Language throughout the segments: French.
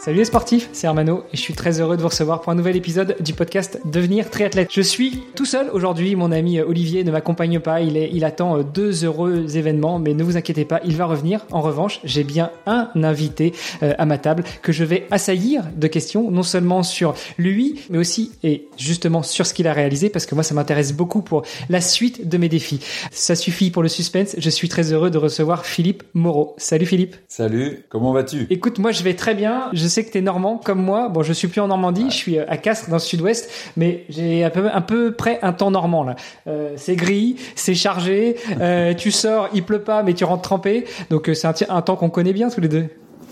Salut les sportifs, c'est Armano et je suis très heureux de vous recevoir pour un nouvel épisode du podcast Devenir triathlète. Je suis tout seul aujourd'hui, mon ami Olivier ne m'accompagne pas, il, est, il attend deux heureux événements, mais ne vous inquiétez pas, il va revenir. En revanche, j'ai bien un invité euh, à ma table que je vais assaillir de questions, non seulement sur lui, mais aussi et justement sur ce qu'il a réalisé, parce que moi ça m'intéresse beaucoup pour la suite de mes défis. Ça suffit pour le suspense, je suis très heureux de recevoir Philippe Moreau. Salut Philippe. Salut, comment vas-tu? Écoute, moi je vais très bien. Je sais que tu es normand comme moi. Bon, je suis plus en Normandie, je suis à Castres dans le sud-ouest, mais j'ai un peu, un peu près un temps normand là. Euh, c'est gris, c'est chargé, euh, tu sors, il pleut pas, mais tu rentres trempé. Donc euh, c'est un, un temps qu'on connaît bien tous les deux.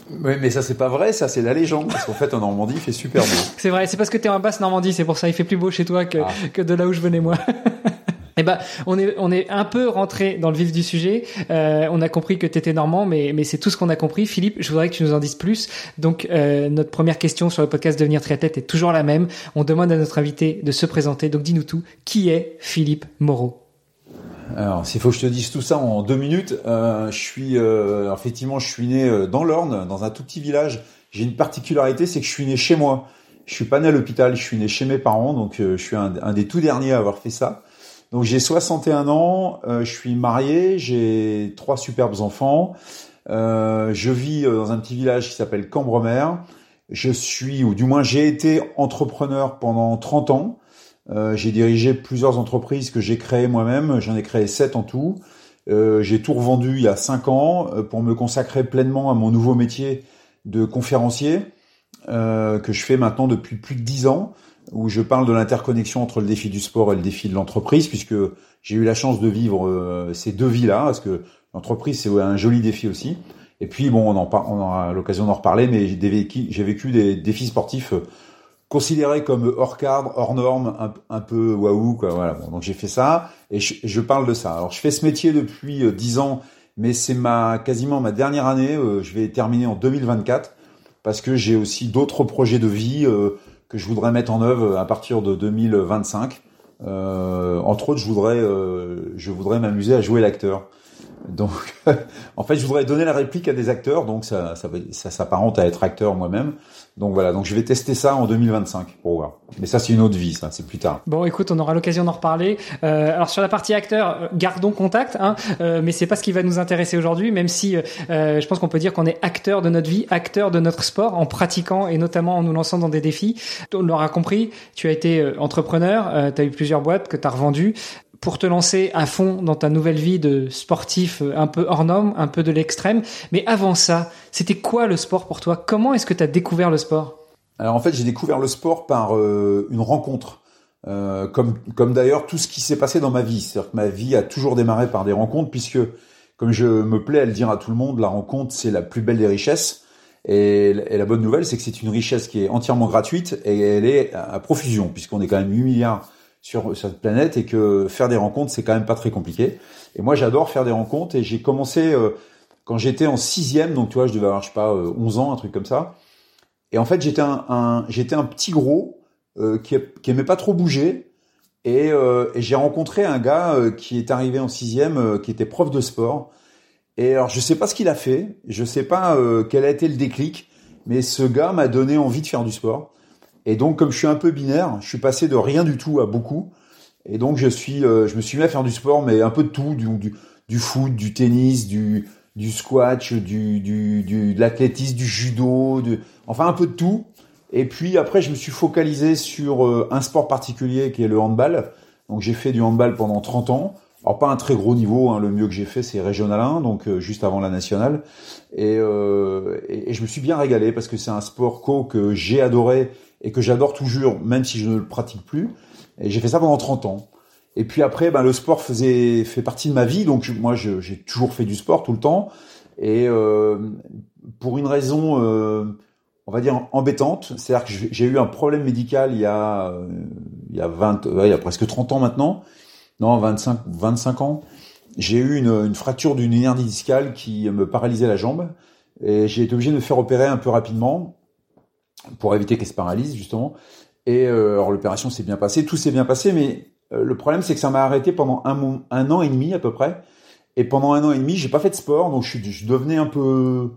Oui, mais ça c'est pas vrai, ça c'est la légende. Parce qu'en fait en Normandie il fait super beau. c'est vrai, c'est parce que tu es en basse Normandie, c'est pour ça il fait plus beau chez toi que, ah. que de là où je venais moi. Eh ben, on est on est un peu rentré dans le vif du sujet. Euh, on a compris que tu étais normand, mais mais c'est tout ce qu'on a compris. Philippe, je voudrais que tu nous en dises plus. Donc, euh, notre première question sur le podcast Devenir triathlète est toujours la même. On demande à notre invité de se présenter. Donc, dis-nous tout. Qui est Philippe Moreau? Alors, s'il faut que je te dise tout ça en deux minutes, euh, je suis euh, effectivement, je suis né euh, dans l'Orne, dans un tout petit village. J'ai une particularité, c'est que je suis né chez moi. Je suis pas né à l'hôpital, je suis né chez mes parents, donc je suis un, un, des tout derniers à avoir fait ça. Donc j'ai 61 ans, euh, je suis marié, j'ai trois superbes enfants. Euh, je vis euh, dans un petit village qui s'appelle Cambremer. Je suis, ou du moins j'ai été entrepreneur pendant 30 ans. j'ai dirigé plusieurs entreprises que j'ai créées moi-même. J'en ai créé sept en tout. j'ai tout revendu il y a cinq ans pour me consacrer pleinement à mon nouveau métier de conférencier que je fais maintenant depuis plus de dix ans où je parle de l'interconnexion entre le défi du sport et le défi de l'entreprise, puisque j'ai eu la chance de vivre euh, ces deux vies-là, parce que l'entreprise c'est un joli défi aussi. Et puis bon, on, en on aura l'occasion d'en reparler, mais j'ai vécu, des défis sportifs euh, considérés comme hors cadre, hors norme, un, un peu waouh quoi. Voilà. Donc j'ai fait ça et je, je, parle de ça. Alors je fais ce métier depuis euh, dix ans, mais c'est ma quasiment ma dernière année. je vais terminer en 2024 parce que j'ai aussi d'autres projets de vie que je voudrais mettre en œuvre à partir de 2025. Euh, entre autres, je voudrais, euh, je voudrais m'amuser à jouer l'acteur. Donc, en fait, je voudrais donner la réplique à des acteurs, donc ça, ça, ça s'apparente à être acteur moi-même. Donc voilà, donc je vais tester ça en 2025 pour voir. Mais ça, c'est une autre vie, ça, c'est plus tard. Bon, écoute, on aura l'occasion d'en reparler. Euh, alors sur la partie acteur, euh, gardons contact, hein, euh, mais c'est pas ce qui va nous intéresser aujourd'hui, même si euh, je pense qu'on peut dire qu'on est acteur de notre vie, acteur de notre sport, en pratiquant et notamment en nous lançant dans des défis. On l'aura compris, tu as été entrepreneur, tu as eu plusieurs boîtes que tu as revendues pour te lancer à fond dans ta nouvelle vie de sportif euh, un peu hors norme, un peu de l'extrême. Mais avant ça, c'était quoi le sport pour toi? Comment est-ce que tu as découvert le sport? Alors en fait, j'ai découvert le sport par euh, une rencontre. Euh, comme comme d'ailleurs tout ce qui s'est passé dans ma vie. C'est-à-dire que ma vie a toujours démarré par des rencontres, puisque, comme je me plais à le dire à tout le monde, la rencontre, c'est la plus belle des richesses. Et, et la bonne nouvelle, c'est que c'est une richesse qui est entièrement gratuite et elle est à profusion, puisqu'on est quand même 8 milliards sur cette planète et que faire des rencontres c'est quand même pas très compliqué. Et moi j'adore faire des rencontres et j'ai commencé euh, quand j'étais en sixième, donc tu vois je devais avoir je sais pas 11 euh, ans un truc comme ça. Et en fait j'étais un, j'étais un petit gros euh, qui, qui aimait pas trop bouger et, et j'ai rencontré un gars qui est arrivé en sixième qui était prof de sport. Et alors je sais pas ce qu'il a fait, je sais pas quel a été le déclic, mais ce gars m'a donné envie de faire du sport. Et donc, comme je suis un peu binaire, je suis passé de rien du tout à beaucoup. Et donc, je suis, euh, je me suis mis à faire du sport, mais un peu de tout, du, du, du foot, du tennis, du, du squash, du, du, du de l'athlétisme, du judo, de, enfin un peu de tout. Et puis après, je me suis focalisé sur euh, un sport particulier qui est le handball. Donc, j'ai fait du handball pendant 30 ans. Alors pas un très gros niveau, hein, le mieux que j'ai fait c'est régional 1, donc euh, juste avant la nationale. Et, euh, et, je me suis bien régalé parce que c'est un sport co que j'ai adoré et que j'adore toujours, même si je ne le pratique plus. Et j'ai fait ça pendant 30 ans. Et puis après, ben, le sport faisait fait partie de ma vie, donc moi j'ai toujours fait du sport tout le temps. Et euh, pour une raison, euh, on va dire embêtante, c'est-à-dire que j'ai eu un problème médical il y a euh, il y a 20, il y a presque 30 ans maintenant, non 25 25 ans. j'ai eu une, une fracture d'une hernie discale qui me paralysait la jambe et j'ai été obligé de me faire opérer un peu rapidement pour éviter qu'elle se paralyse justement. Et euh, alors l'opération s'est bien passée, tout s'est bien passé, mais euh, le problème c'est que ça m'a arrêté pendant un, un an et demi à peu près. Et pendant un an et demi, j'ai pas fait de sport, donc je, je devenais un peu,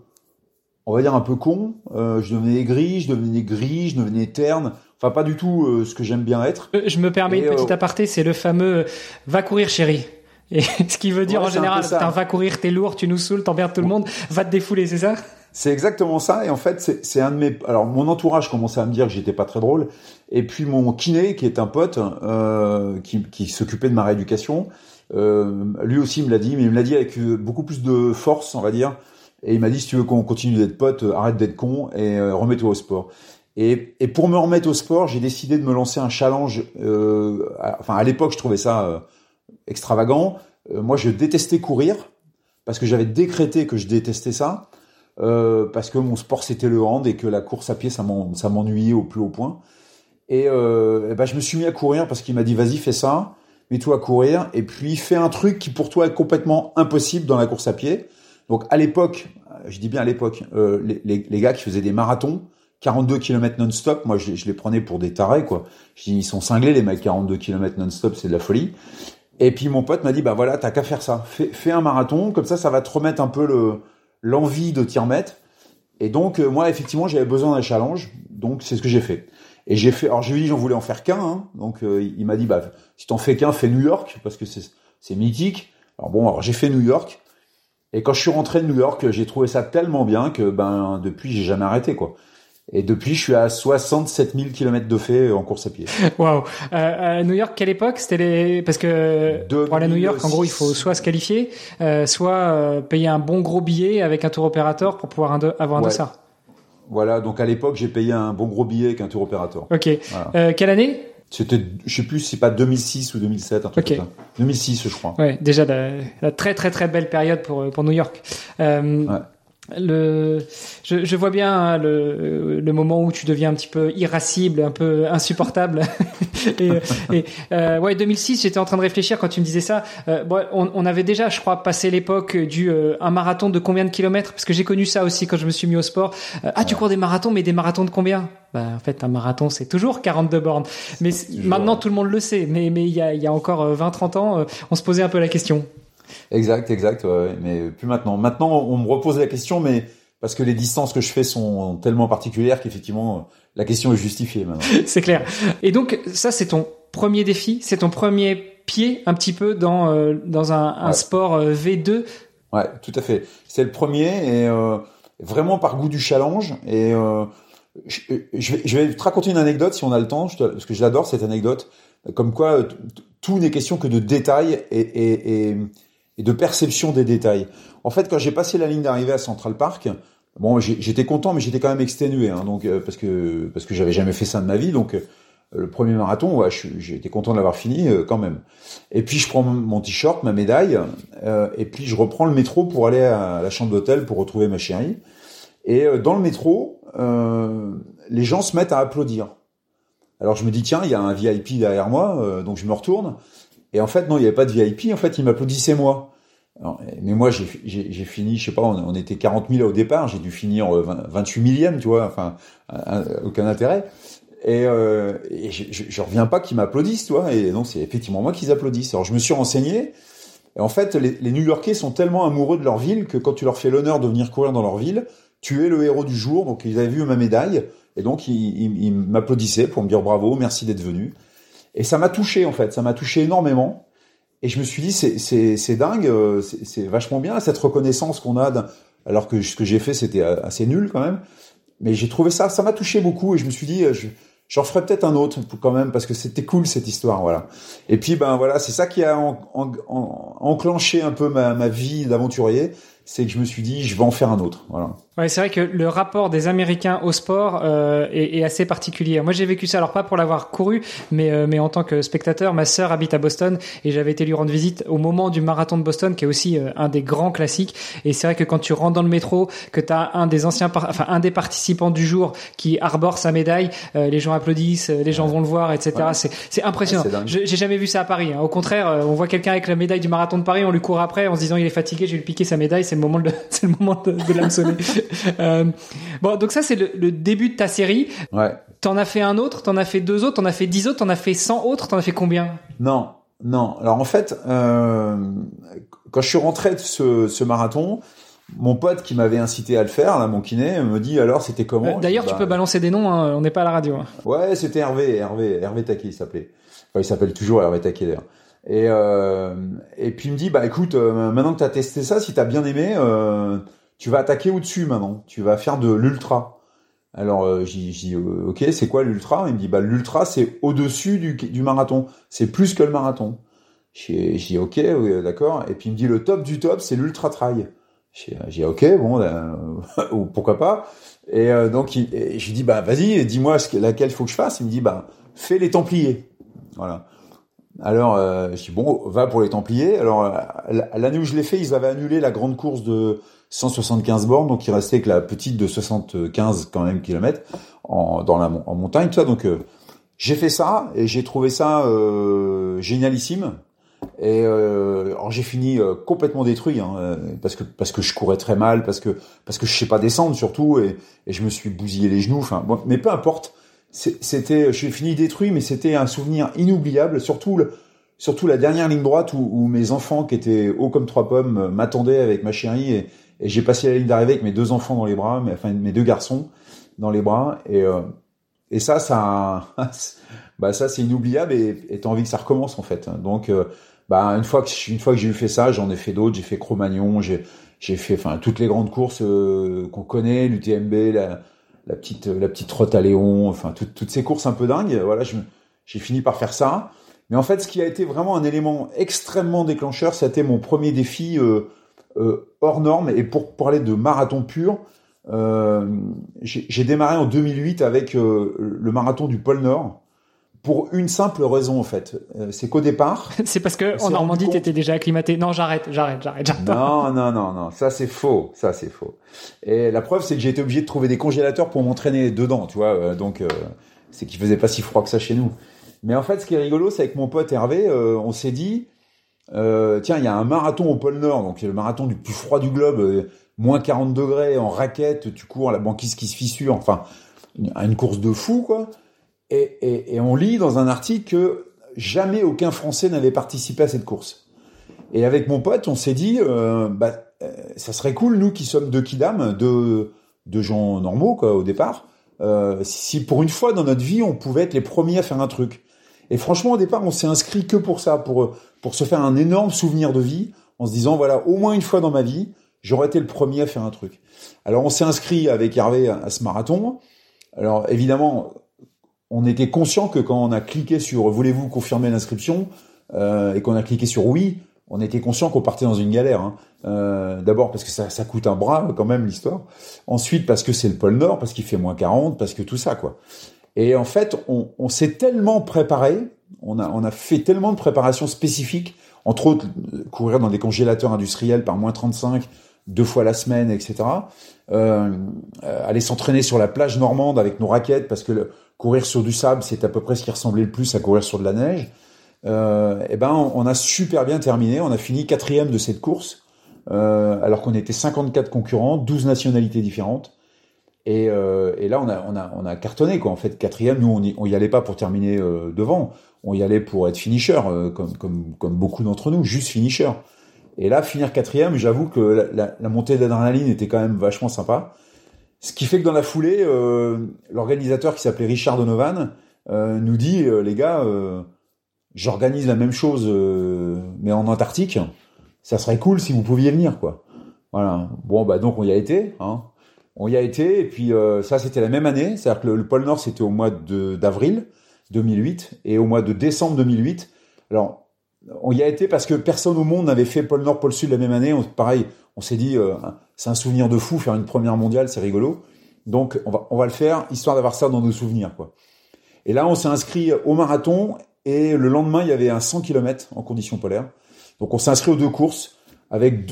on va dire un peu con. Euh, je devenais gris, je devenais gris, je devenais terne. Enfin, pas du tout euh, ce que j'aime bien être. Je me permets une petite aparté, c'est le fameux va courir chérie. Et ce qui veut dire en général, va courir, t'es lourd, tu nous saoules, t'emmerdes tout le monde, va te défouler, c'est ça? C'est exactement ça. Et en fait, c'est un de mes. Alors, mon entourage commençait à me dire que j'étais pas très drôle. Et puis mon kiné, qui est un pote, euh, qui, qui s'occupait de ma rééducation, euh, lui aussi me l'a dit, mais il me l'a dit avec beaucoup plus de force, on va dire. Et il m'a dit si tu veux qu'on continue d'être pote, arrête d'être con et euh, remets-toi au sport. Et, et, pour me remettre au sport, j'ai décidé de me lancer un challenge. Euh, enfin, à l'époque, je trouvais ça euh, extravagant. Euh, moi, je détestais courir parce que j'avais décrété que je détestais ça. Euh, parce que mon sport c'était le hand et que la course à pied ça m'ennuyait au plus haut point. Et, et ben, je me suis mis à courir parce qu'il m'a dit vas-y fais ça, mets-toi à courir et puis fais un truc qui pour toi est complètement impossible dans la course à pied. Donc à l'époque, je dis bien à l'époque, euh, les, gars qui faisaient des marathons, 42 km non-stop, moi je, je, les prenais pour des tarés quoi. Je dis ils sont cinglés les mecs 42 km non-stop, c'est de la folie. Et puis mon pote m'a dit bah voilà t'as qu'à faire ça, fais, fais, un marathon comme ça ça va te remettre un peu le l'envie de t'y remettre. Et donc euh, moi effectivement j'avais besoin d'un challenge, donc c'est ce que j'ai fait. Et j'ai fait, alors je lui ai dit j'en voulais en faire qu'un, hein, donc euh, il m'a dit bah si t'en fais qu'un fais New York parce que c'est c'est mythique. Alors bon alors j'ai fait New York. Et quand je suis rentré de New York, j'ai trouvé ça tellement bien que ben depuis j'ai jamais arrêté quoi. Et depuis, je suis à 67 000 km de fait en course à pied. Waouh euh, À New York, quelle époque? C'était les parce que pour aller à New York, en gros, il faut soit se qualifier, euh, soit euh, payer un bon gros billet avec un tour opérateur pour pouvoir un avoir un ouais. dossard. Voilà, donc à l'époque, j'ai payé un bon gros billet avec un tour opérateur. Ok. Voilà. Euh, quelle année? C'était, je sais plus si c'est pas 2006 ou 2007, un truc okay. comme ça. 2006, je crois. Ouais, déjà la, la, très très très belle période pour pour New York. Euh, ouais le, je, je, vois bien hein, le, le, moment où tu deviens un petit peu irascible, un peu insupportable. et, et euh, ouais, 2006, j'étais en train de réfléchir quand tu me disais ça. Euh, bon, on, on, avait déjà, je crois, passé l'époque du euh, un marathon de combien de kilomètres? Parce que j'ai connu ça aussi quand je me suis mis au sport. Euh, ah, tu cours des marathons, mais des marathons de combien? Bah, en fait, un marathon, c'est toujours 42 bornes. Mais maintenant, tout le monde le sait. Mais mais il y a, il y a encore 20-30 ans, on se posait un peu la question. Exact, exact. Ouais, mais plus maintenant. Maintenant, on me repose la question, mais parce que les distances que je fais sont tellement particulières qu'effectivement, la question est justifiée maintenant. c'est clair. Et donc, ça, c'est ton premier défi, c'est ton premier pied un petit peu dans euh, dans un, un ouais. sport euh, V2. Ouais, tout à fait. C'est le premier et euh, vraiment par goût du challenge. Et euh, je, je, vais, je, vais, te raconter une anecdote si on a le temps, parce que je l'adore cette anecdote. Comme quoi, tout n'est question que de détails et, et, et et de perception des détails. En fait, quand j'ai passé la ligne d'arrivée à Central Park, bon, j'étais content, mais j'étais quand même exténué, hein, donc euh, parce que parce que j'avais jamais fait ça de ma vie, donc euh, le premier marathon, ouais, j'étais content de l'avoir fini euh, quand même. Et puis je prends mon t-shirt, ma médaille, euh, et puis je reprends le métro pour aller à la chambre d'hôtel pour retrouver ma chérie. Et dans le métro, les gens se mettent à applaudir. Alors je me dis tiens, il y a un VIP derrière moi, donc je me retourne. Et en fait, non, il n'y avait pas de VIP. En fait, il m'applaudissait moi. Mais moi, j'ai fini, je sais pas, on, était 40 000 au départ. J'ai dû finir 20, 28 millième, tu vois. Enfin, un, aucun intérêt. Et, euh, je, je, reviens pas qu'ils m'applaudissent, tu vois. Et donc, c'est effectivement moi qu'ils applaudissent. Alors, je me suis renseigné. Et en fait, les, New-Yorkais sont tellement amoureux de leur ville que quand tu leur fais l'honneur de venir courir dans leur ville, tu es le héros du jour. Donc, ils avaient vu ma médaille. Et donc, ils, ils, ils m'applaudissaient pour me dire bravo, merci d'être venu. Et ça m'a touché en fait, ça m'a touché énormément. Et je me suis dit c'est dingue, euh, c'est vachement bien cette reconnaissance qu'on a. Alors que ce que j'ai fait c'était assez nul quand même. Mais j'ai trouvé ça, ça m'a touché beaucoup et je me suis dit je j'en ferai peut-être un autre quand même parce que c'était cool cette histoire voilà. Et puis ben voilà c'est ça qui a en, en, en, enclenché un peu ma, ma vie d'aventurier, c'est que je me suis dit, je vais en faire un autre. Voilà. Ouais, c'est vrai que le rapport des Américains au sport euh, est, est, assez particulier. Moi, j'ai vécu ça, alors pas pour l'avoir couru, mais euh, mais en tant que spectateur. Ma sœur habite à Boston et j'avais été lui rendre visite au moment du marathon de Boston, qui est aussi euh, un des grands classiques. Et c'est vrai que quand tu rentres dans le métro, que tu as un des anciens, enfin un des participants du jour qui arbore sa médaille, euh, les gens applaudissent, les gens vont le voir, etc. Ouais. C'est c'est impressionnant. Ouais, j'ai jamais vu ça à Paris. Hein. Au contraire, on voit quelqu'un avec la médaille du marathon de Paris, on lui court après en se disant il est fatigué, je vais lui piquer sa médaille. C'est le moment de c'est le moment de, de l'hameçonner. Euh, bon, donc ça c'est le, le, début de ta série. Ouais. T'en as fait un autre, t'en as fait deux autres, t'en as fait dix autres, t'en as fait cent autres, t'en as fait combien? Non, non. Alors en fait, euh, quand je suis rentré de ce, ce marathon, mon pote qui m'avait incité à le faire, là, mon kiné, me dit alors c'était comment? Euh, D'ailleurs, tu bah, peux balancer des noms, hein, on n'est pas à la radio. Hein. Ouais, c'était Hervé, Hervé, Hervé Taquet, il s'appelait. Enfin, il s'appelle toujours Hervé Taquet d'ailleurs. Et, euh, et puis il me dit bah écoute, euh, maintenant que tu as testé ça, si tu as bien aimé, euh, tu vas attaquer au-dessus maintenant. Tu vas faire de l'ultra. Alors euh, j'ai dit ok, c'est quoi l'ultra? Il me dit bah l'ultra c'est au-dessus du, du marathon. C'est plus que le marathon. J'ai dit ok, oui, d'accord. Et puis il me dit le top du top c'est l'ultra trail. J'ai dit ok, bon, euh, pourquoi pas. Et euh, donc il, je dis bah vas-y, dis-moi laquelle faut que je fasse. Il me dit bah fais les Templiers. Voilà. Alors, euh, je dis bon, va pour les Templiers. Alors, l'année où je l'ai fait, ils avaient annulé la grande course de 175 bornes, donc il restait que la petite de 75 quand même kilomètres en, dans la montagne, tout ça. Donc, euh, j'ai fait ça et j'ai trouvé ça euh, génialissime. Et euh, alors j'ai fini euh, complètement détruit hein, parce que parce que je courais très mal, parce que parce que je sais pas descendre surtout et, et je me suis bousillé les genoux. Enfin, bon, mais peu importe c'était, j'ai fini détruit, mais c'était un souvenir inoubliable, surtout le, surtout la dernière ligne droite où, où, mes enfants qui étaient hauts comme trois pommes m'attendaient avec ma chérie et, et j'ai passé la ligne d'arrivée avec mes deux enfants dans les bras, mais enfin mes deux garçons dans les bras et euh, et ça, ça, bah ça c'est inoubliable et et t'as envie que ça recommence en fait. Donc euh, bah une fois que une fois que j'ai eu fait ça, j'en ai fait d'autres, j'ai fait Cro-Magnon, j'ai j'ai fait enfin toutes les grandes courses euh, qu'on connaît, l'UTMB, la la petite la petite trotte à Léon, enfin toutes ces courses un peu dingues. Voilà, j'ai fini par faire ça. Mais en fait, ce qui a été vraiment un élément extrêmement déclencheur, c'était mon premier défi euh, euh, hors norme. Et pour parler de marathon pur, euh, j'ai démarré en 2008 avec euh, le marathon du pôle Nord. Pour une simple raison en fait, euh, c'est qu'au départ. c'est parce que en Normandie t'étais déjà acclimaté. Non, j'arrête, j'arrête, j'arrête, j'arrête. Non, non, non, non, ça c'est faux, ça c'est faux. Et la preuve c'est que j'ai été obligé de trouver des congélateurs pour m'entraîner dedans, tu vois. Euh, donc euh, c'est qu'il faisait pas si froid que ça chez nous. Mais en fait, ce qui est rigolo, c'est avec mon pote Hervé, euh, on s'est dit, tiens, il y a un marathon au pôle Nord, donc le marathon du plus froid du globe, moins 40 degrés en raquette, tu cours, la banquise qui se fissure, enfin, une course de fou quoi. Et, on lit dans un article que jamais aucun Français n'avait participé à cette course. Et avec mon pote, on s'est dit, euh, bah, euh, ça serait cool, nous qui sommes deux kidam, deux, gens normaux quoi, au départ, euh, si pour une fois dans notre vie, on pouvait être les premiers à faire un truc. Et franchement, au départ, on s'est inscrit que pour ça, pour, pour se faire un énorme souvenir de vie, en se disant, voilà, au moins une fois dans ma vie, j'aurais été le premier à faire un truc. Alors on s'est inscrit avec Hervé à ce marathon. Alors évidemment, on était conscient que quand on a cliqué sur voulez-vous confirmer l'inscription euh, et qu'on a cliqué sur oui, on était conscient qu'on partait dans une galère. Hein. Euh, D'abord parce que ça, ça, coûte un bras quand même l'histoire. Ensuite parce que c'est le pôle Nord, parce qu'il fait moins 40, parce que tout ça quoi. Et en fait, on, on s'est tellement préparé, on a, on a fait tellement de préparations spécifiques, entre autres courir dans des congélateurs industriels par moins 35 deux fois la semaine, etc. Euh, aller s'entraîner sur la plage normande avec nos raquettes parce que courir sur du sable, c'est à peu près ce qui ressemblait le plus à courir sur de la neige. Euh, et ben, on, a super bien terminé. On a fini quatrième de cette course, euh, alors qu'on était 54 concurrents, 12 nationalités différentes. Et, euh, et, là, on a, on a, on a cartonné quoi. En fait, quatrième, nous, on y, allait pas pour terminer devant. On y allait pour être finisher, comme, beaucoup d'entre nous, juste finisher. Et là, finir quatrième, j'avoue que la, la, la montée d'adrénaline était quand même vachement sympa. Ce qui fait que dans la foulée, euh, l'organisateur qui s'appelait Richard Donovan euh, nous dit euh, les gars, euh, j'organise la même chose mais en Antarctique. Ça serait cool si vous pouviez venir quoi. Voilà. Bon bah donc on y a été. Hein. On y a été et puis ça c'était la même année. C'est-à-dire que le, le, pôle Nord c'était au mois d'avril 2008 et au mois de décembre 2008. Alors on y a été parce que personne au monde n'avait fait pôle Nord, pôle Sud la même année. On, pareil, on s'est dit, euh, c'est un souvenir de fou faire une première mondiale, c'est rigolo. Donc on va, on va le faire histoire d'avoir ça dans nos souvenirs, quoi. Et là, on s'est inscrit au marathon et le lendemain, il y avait un 100 km en conditions polaires. Donc on s'est inscrit aux deux courses avec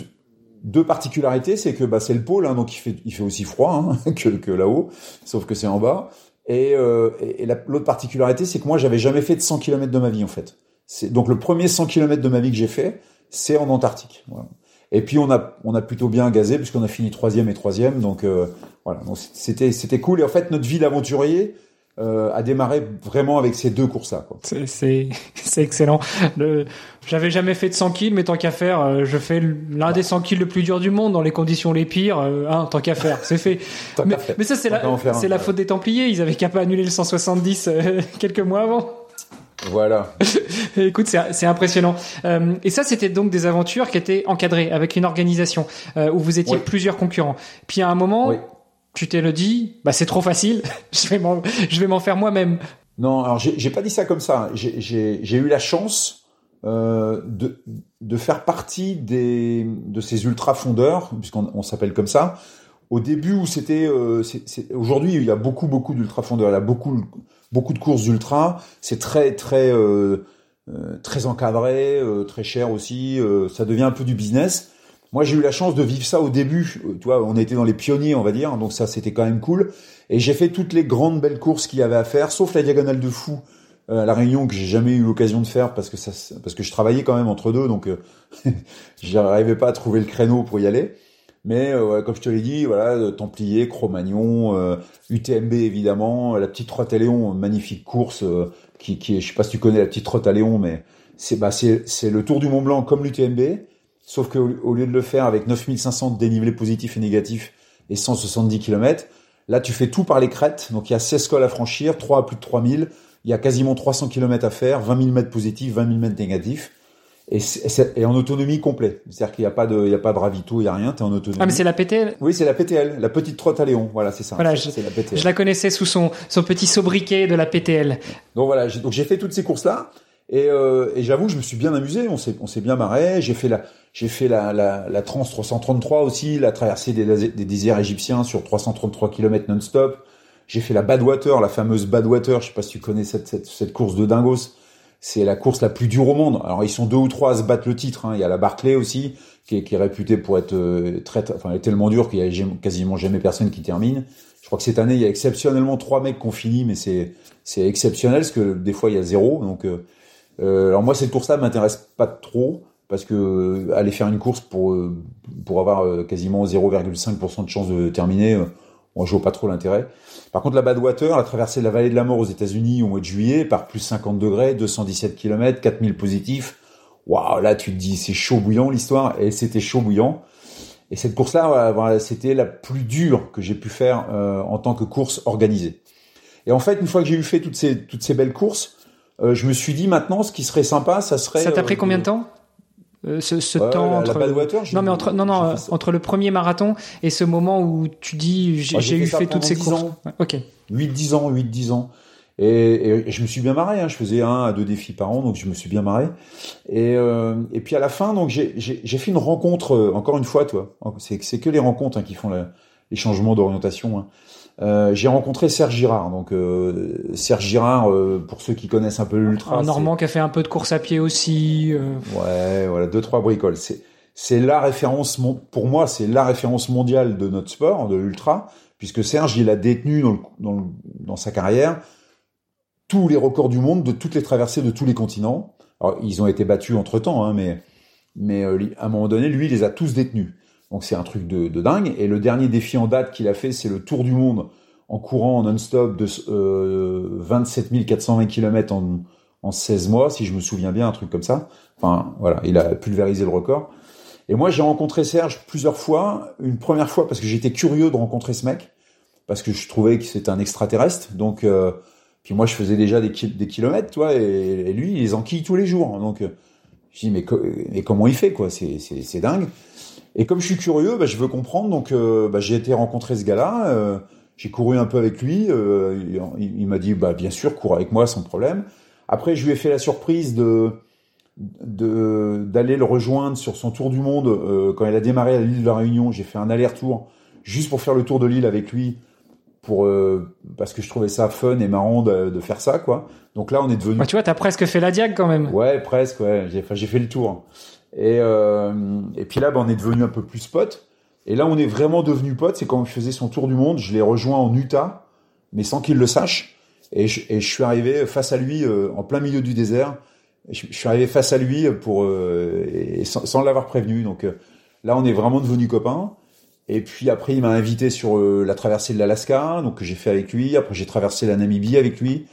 deux, particularités, c'est que bah, c'est le pôle, hein, donc il fait, il fait aussi froid hein, que, que là-haut, sauf que c'est en bas. Et, euh, et l'autre particularité, c'est que moi, j'avais jamais fait de 100 km de ma vie en fait. Donc le premier 100 km de ma vie que j'ai fait, c'est en Antarctique. Voilà. Et puis on a on a plutôt bien gazé puisqu'on a fini troisième et troisième, donc euh, voilà. Donc c'était c'était cool. Et en fait, notre vie d'aventurier, euh, a démarré vraiment avec ces deux courses-là. C'est excellent. Le, j'avais jamais fait de 100 kills, mais tant qu'à faire, euh, je fais l'un des 100 kills le plus dur du monde dans les conditions les pires. Hein, tant qu'à faire, c'est fait. mais, mais, ça, c'est la, c'est la faute des Templiers. Ils avaient qu'à pas annuler le 170 euh, quelques mois avant. Voilà. Écoute, c'est impressionnant. Euh, et ça, c'était donc des aventures qui étaient encadrées avec une organisation euh, où vous étiez plusieurs concurrents. Puis à un moment, tu t'es le dit, bah c'est trop facile, je vais m'en, je vais m'en faire moi-même. Non, alors j'ai pas dit ça comme ça. J'ai eu la chance euh, de, de faire partie des de ces ultra fondeurs, puisqu'on on, s'appelle comme ça. Au début où c'était, euh, aujourd'hui il y a beaucoup beaucoup d'ultra fondeurs, il y a beaucoup beaucoup de courses ultra. C'est très très euh, euh très encadré, euh, très cher aussi. Euh, ça devient un peu du business. Moi, j'ai eu la chance de vivre ça au début. Tu vois, on était dans les pionniers, on va dire, donc ça, c'était quand même cool. Et j'ai fait toutes les grandes belles courses qu'il y avait à faire, sauf la diagonale de fou euh, à la Réunion que j'ai jamais eu l'occasion de faire parce que ça, parce que je travaillais quand même entre deux, donc euh, j'arrivais pas à trouver le créneau pour y aller. Mais euh, comme je te l'ai dit, voilà, Templier, Cro-Magnon, UTMB évidemment, la petite Trotte à Léon, magnifique course qui, qui est, je sais pas si tu connais la petite Trotte à Léon, mais c'est bah c'est le Tour du Mont Blanc comme l'UTMB Sauf qu'au lieu de le faire avec 9500 dénivelés positifs et négatifs et 170 km, là tu fais tout par les crêtes. Donc il y a 16 cols à franchir, 3 à plus de 3000. Il y a quasiment 300 km à faire, 20 000 mètres positifs, 20 000 mètres négatifs. Et, et en autonomie complète. C'est-à-dire qu'il n'y a pas de, il y a pas de ravito, il n'y a rien, tu es en autonomie. Ah, mais c'est la PTL? Oui, c'est la PTL, la petite trotte à Léon. Voilà, c'est ça. Voilà, je, la PTL. je la connaissais sous son, son petit sobriquet de la PTL. Donc voilà, donc j'ai fait toutes ces courses-là. Et, euh, et j'avoue, je me suis bien amusé. On s'est, on s'est bien marré. J'ai fait la, j'ai fait la, la, la Trans 333 aussi, la traversée des, des déserts égyptiens sur 333 km non-stop. J'ai fait la Badwater, la fameuse Badwater. Je sais pas si tu connais cette, cette, cette course de dingos. C'est la course la plus dure au monde. Alors ils sont deux ou trois à se battre le titre. Hein. Il y a la Barclay aussi, qui est, qui est réputée pour être euh, très, enfin, elle est tellement dure qu'il y a quasiment jamais personne qui termine. Je crois que cette année, il y a exceptionnellement trois mecs qui ont fini, mais c'est c'est exceptionnel parce que des fois il y a zéro. Donc euh, euh, alors moi cette course-là m'intéresse pas trop parce que euh, aller faire une course pour euh, pour avoir quasiment 0,5% de chance de terminer, je vois pas trop l'intérêt. Par contre la Badwater, la traversée de la vallée de la mort aux États-Unis au mois de juillet par plus 50 degrés, 217 km, 4000 positifs. Waouh, là tu te dis c'est chaud bouillant l'histoire et c'était chaud bouillant. Et cette course-là, voilà, c'était la plus dure que j'ai pu faire en tant que course organisée. Et en fait, une fois que j'ai eu fait toutes ces toutes ces belles courses, euh, je me suis dit maintenant, ce qui serait sympa, ça serait. Ça t'a pris euh, combien de temps? Euh, ce, ce temps entre non mais entre non non entre le premier marathon et ce moment où tu dis j'ai eu fait, toutes ces courses ans. ok 8 10 ans 8 10 ans et, et, je me suis bien marré hein. je faisais un à deux défis par an donc je me suis bien marré et euh, et puis à la fin donc j'ai j'ai fait une rencontre encore une fois toi c'est c'est que les rencontres hein, qui font la, les changements d'orientation hein. Euh, j'ai rencontré Serge Girard. Donc euh, Serge Girard, euh, pour ceux qui connaissent un peu l'ultra, un Normand qui a fait un peu de course à pied aussi. Ouais, voilà, deux trois bricoles. C'est c'est la référence pour moi, c'est la référence mondiale de notre sport, de l'ultra, puisque Serge il a détenu dans, dans, dans sa carrière tous les records du monde de toutes les traversées de tous les continents. Alors ils ont été battus entre temps, hein, mais mais à un moment donné, lui, il les a tous détenus. Donc c'est un truc de, dingue. Et le dernier défi en date qu'il a fait, c'est le tour du monde en courant non-stop de euh, 27 420 km en, en 16 mois, si je me souviens bien, un truc comme ça. Enfin voilà, il a pulvérisé le record. Et moi j'ai rencontré Serge plusieurs fois. Une première fois parce que j'étais curieux de rencontrer ce mec, parce que je trouvais que c'était un extraterrestre. Donc euh, puis moi je faisais déjà des, des kilomètres, toi, et, et, lui il les enquille tous les jours. Donc je dis mais, mais comment il fait quoi? C'est dingue. Et comme je suis curieux, bah, je veux comprendre. Donc, euh, bah, j'ai été rencontrer ce gars-là. Euh, j'ai couru un peu avec lui. Euh, il, m'a dit, bah, bien sûr, cours avec moi sans problème. Après, je lui ai fait la surprise de de d'aller le rejoindre sur son tour du monde quand il a démarré à l'île de la Réunion. J'ai fait un aller-retour juste pour faire le tour de l'île avec lui, pour euh, parce que je trouvais ça fun et marrant de, de faire ça quoi. Donc là, on est devenu. Bah, tu vois, t'as presque fait la diag quand même. Ouais, presque. Ouais, j'ai j'ai fait le tour. Et euh, et puis là, bah, on est devenu un peu plus potes. Et là, on est vraiment devenu potes. C'est quand il faisait son tour du monde. Je l'ai rejoint en Utah, mais sans qu'il le sache. Et je, et je suis arrivé face à lui euh, en plein milieu du désert. Je, suis arrivé face à lui pour euh, et sans, sans l'avoir prévenu. Donc euh, là, on est vraiment devenus copains. Et puis après, il m'a invité sur la traversée de l'Alaska, donc que j'ai fait avec lui. Après, j'ai traversé la Namibie avec lui.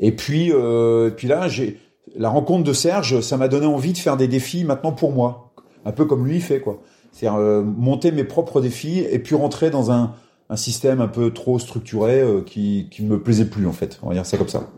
Et puis, euh, puis là, j'ai la rencontre de Serge, ça m'a donné envie de faire des défis maintenant pour moi, un peu comme lui fait quoi. C'est-à-dire euh, monter mes propres défis et puis rentrer dans un, un système un peu trop structuré euh, qui qui me plaisait plus en fait. On va dire ça comme ça.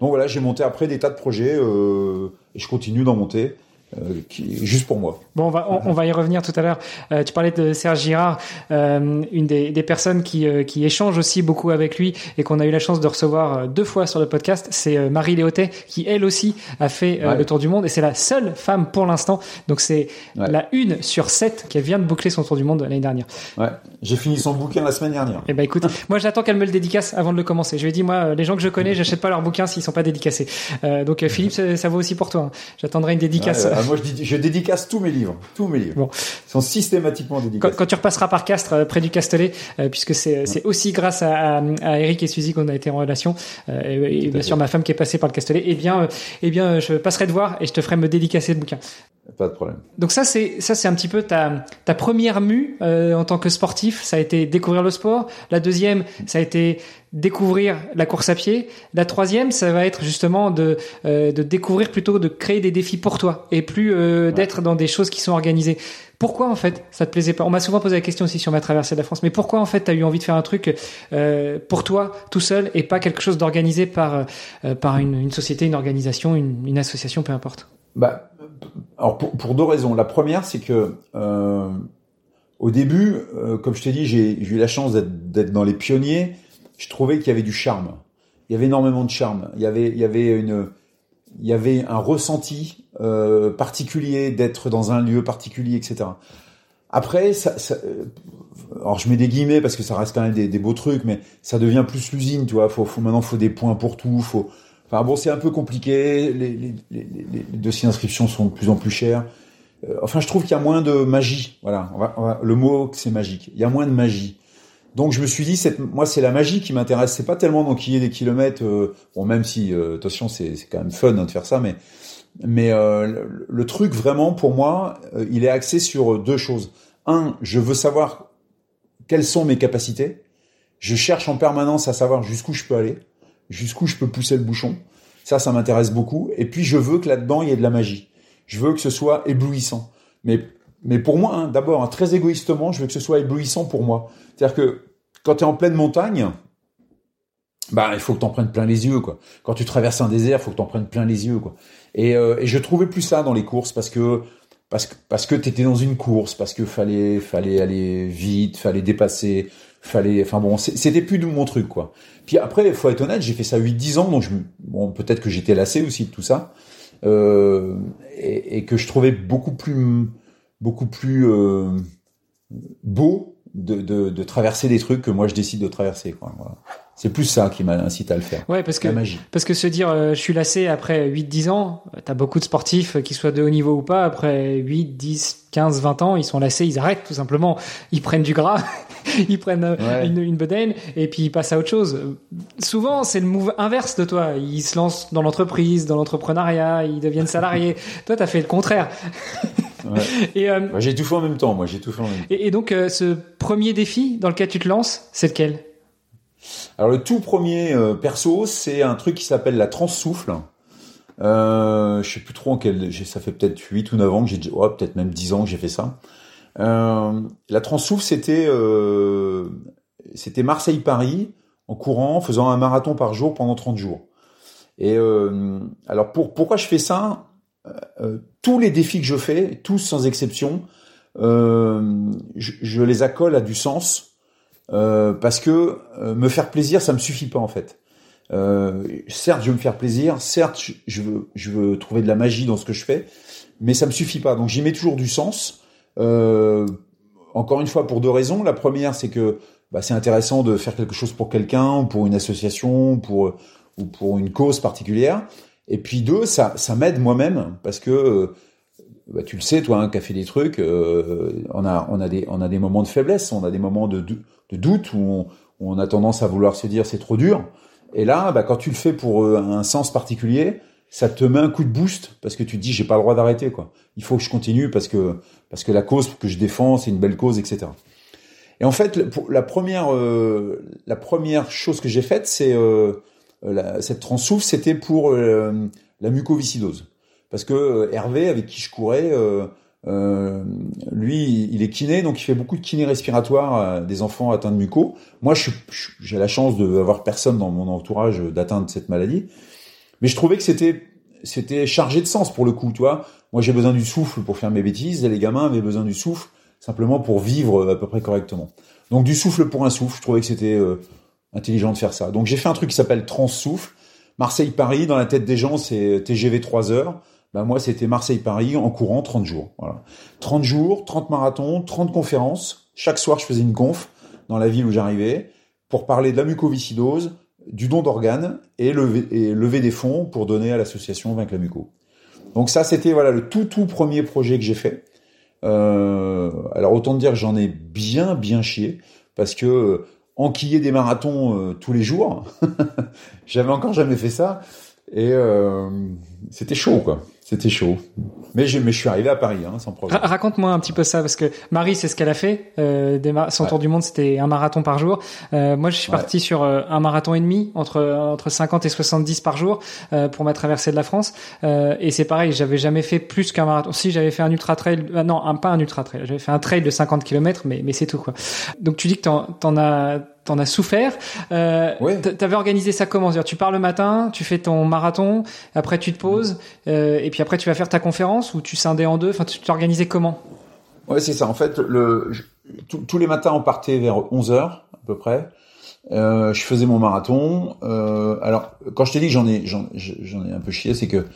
Donc voilà, j'ai monté après des tas de projets euh, et je continue d'en monter. Euh, qui, juste pour moi. Bon, on va, on, on va y revenir tout à l'heure. Euh, tu parlais de Serge Girard, euh, une des, des personnes qui, qui échange aussi beaucoup avec lui et qu'on a eu la chance de recevoir deux fois sur le podcast. C'est Marie Léotet qui, elle aussi, a fait ouais. le tour du monde et c'est la seule femme pour l'instant. Donc c'est ouais. la une sur sept qui vient de boucler son tour du monde l'année dernière. Ouais, j'ai fini son bouquin la semaine dernière. Eh ben écoute, moi j'attends qu'elle me le dédicace avant de le commencer. Je lui ai dit, moi, les gens que je connais, j'achète pas leurs bouquins s'ils sont pas dédicacés. donc Philippe, ça, ça vaut aussi pour toi. Hein. J'attendrai une dédicace. Ouais, moi, je, je, dédicace tous mes livres. Tous mes livres. Bon. Ils sont systématiquement dédicacés. Quand, quand, tu repasseras par Castres, euh, près du Castellet, euh, puisque c'est ouais. aussi grâce à, à, à, Eric et Suzy qu'on a été en relation, euh, et, et bien sûr ma femme qui est passée par le Castellet, eh bien, eh bien, je passerai te voir et je te ferai me dédicacer le bouquin. Pas de problème. Donc ça, c'est ça, c'est un petit peu ta ta première mue euh, en tant que sportif. Ça a été découvrir le sport. La deuxième, ça a été découvrir la course à pied. La troisième, ça va être justement de euh, de découvrir plutôt de créer des défis pour toi et plus euh, ouais. d'être dans des choses qui sont organisées. Pourquoi en fait ça te plaisait pas? On m'a souvent posé la question aussi sur ma traversée de la France. Mais pourquoi en fait tu as eu envie de faire un truc euh, pour toi tout seul et pas quelque chose d'organisé par euh, par une, une, société, une organisation, une, une association, peu importe? Bah alors pour, deux raisons. La première, c'est que euh, au début, euh, comme je t'ai dit, j'ai eu la chance d'être dans les pionniers. Je trouvais qu'il y avait du charme. Il y avait énormément de charme. Il y avait, il y avait une, il y avait un ressenti euh, particulier d'être dans un lieu particulier, etc. Après, ça, ça, alors je mets des guillemets parce que ça reste quand même des, beaux trucs, mais ça devient plus l'usine, tu vois. Faut, maintenant, faut des points pour tout. Bon, c'est un peu compliqué. Les, dossiers d'inscription sont de plus en plus chers. Euh, enfin, je trouve qu'il y a moins de magie. Voilà, le mot c'est magique. Il y a moins de magie. Donc je me suis dit, moi c'est la magie qui m'intéresse. C'est pas tellement d'enquiller des kilomètres. Euh, bon, même si euh, attention, c'est quand même fun hein, de faire ça, mais mais le, truc vraiment pour moi, il est axé sur deux choses. Un, je veux savoir quelles sont mes capacités. Je cherche en permanence à savoir jusqu'où je peux aller jusqu'où je peux pousser le bouchon. Ça, ça m'intéresse beaucoup. Et puis, je veux que là-dedans, il y ait de la magie. Je veux que ce soit éblouissant. Mais, mais pour moi, hein, d'abord, hein, très égoïstement, je veux que ce soit éblouissant pour moi. C'est-à-dire que quand tu es en pleine montagne, bah, il faut que tu en prennes plein les yeux, quoi. Quand tu traverses un désert, il faut que tu en prennes plein les yeux, quoi. Et, euh, et je trouvais plus ça dans les courses parce que parce que parce que t'étais dans une course, parce que fallait fallait aller vite, fallait dépasser, fallait, enfin bon, c'était plus de mon truc, quoi. Puis après, faut être honnête, j'ai fait ça 8-10 ans, donc je, bon, peut-être que j'étais lassé aussi de tout ça, euh, et, et, que je trouvais beaucoup plus, beaucoup plus euh, beau de, de, de, traverser des trucs que moi je décide de traverser, quoi. Voilà. C'est plus ça qui m'a incité à le faire. Ouais, parce que parce que se dire euh, je suis lassé après 8 10 ans, t'as beaucoup de sportifs qui soient de haut niveau ou pas après 8 10 15 20 ans, ils sont lassés, ils arrêtent tout simplement, ils prennent du gras, ils prennent euh, ouais. une, une bedaine et puis ils passent à autre chose. Souvent, c'est le move inverse de toi, ils se lancent dans l'entreprise, dans l'entrepreneuriat, ils deviennent salariés. toi, t'as fait le contraire. Ouais. Et euh, j'ai tout fait en même temps, moi, j'ai tout fait en même temps. Et, et donc euh, ce premier défi dans lequel tu te lances, c'est lequel? Alors le tout premier euh, perso, c'est un truc qui s'appelle la transsouffle. Euh, je sais plus trop en quel, ça fait peut-être 8 ou 9 ans que j'ai, oh, peut-être même 10 ans que j'ai fait ça. Euh, la c'était euh, c'était Marseille-Paris en courant, faisant un marathon par jour pendant 30 jours. Et euh, alors pour pourquoi je fais ça? Tous les défis que je fais, tous sans exception, je, les accole à du sens parce que me faire plaisir, ça me suffit pas en fait. Certes, je veux me faire plaisir. Certes, je veux, je veux trouver de la magie dans ce que je fais, mais ça me suffit pas. Donc j'y mets toujours du sens. Euh, encore une fois, pour deux raisons. La première, c'est que bah, c'est intéressant de faire quelque chose pour quelqu'un, ou pour une association, pour ou pour une cause particulière. Et puis deux, ça, ça m'aide moi-même parce que bah, tu le sais, toi, hein, qui fait des trucs, euh, on a, on a des, on a des moments de faiblesse, on a des moments de, de doute où on, on, a tendance à vouloir se dire c'est trop dur. Et là, bah, quand tu le fais pour euh, un sens particulier, ça te met un coup de boost parce que tu te dis j'ai pas le droit d'arrêter quoi. Il faut que je continue parce que parce que la cause que je défends c'est une belle cause etc. Et en fait, la première euh, la première chose que j'ai faite c'est euh, cette transouffle, c'était pour euh, la mucoviscidose parce que euh, Hervé avec qui je courais lui, il est kiné, donc il fait beaucoup de kiné respiratoire des enfants atteints de muco. Moi, j'ai la chance d'avoir personne dans mon entourage d'atteindre cette maladie, mais je trouvais que c'était c'était chargé de sens pour le coup. Moi, j'ai besoin du souffle pour faire mes bêtises, et les gamins avaient besoin du souffle simplement pour vivre à peu près correctement. Donc du souffle pour un souffle, je trouvais que c'était euh, intelligent de faire ça. Donc j'ai fait un truc qui s'appelle Trans-Souffle. Marseille-Paris, dans la tête des gens, c'est TGV 3 heures. Bah, moi, c'était Marseille-Paris en courant 30 jours. Voilà. 30 jours, 30 marathons, 30 conférences. Chaque soir, je faisais une conf dans la ville où j'arrivais pour parler de la mucoviscidose, du don d'organes et lever, et lever des fonds pour donner à l'association Vaincre la muco. Donc ça, c'était voilà le tout tout premier projet que j'ai fait. Euh, alors autant dire que j'en ai bien bien chié parce que euh, enquiller des marathons euh, tous les jours, j'avais encore jamais fait ça et euh, c'était chaud quoi. C'était chaud. Mais je, mais je suis arrivé à Paris, hein, sans problème. Raconte-moi un petit peu ça, parce que Marie, c'est ce qu'elle a fait. Euh, des son tour du monde, c'était un marathon par jour. Euh, moi, je suis parti sur euh, un marathon et demi, entre entre 50 et 70 par jour, euh, pour ma traversée de la France. Euh, et c'est pareil, j'avais jamais fait plus qu'un marathon. Si, j'avais fait un ultra trail, euh, non, un, pas un ultra trail. J'avais fait un trail de 50 km, mais mais c'est tout quoi. Donc tu dis que t'en, t'en as t'en as souffert. Euh, oui. T'avais organisé ça comment? Dire, Tu pars le matin, tu fais ton marathon, après tu te poses, euh, et puis après tu vas faire ta conférence ou tu scindais en deux? Enfin, tu t'organisais comment? Ouais, c'est ça. En fait, le, tous les matins, on partait vers 11 heures à peu près. Euh, je faisais mon marathon. Euh, alors, quand je t'ai dit que j'en ai, j'en, ai un peu chié, c'est que,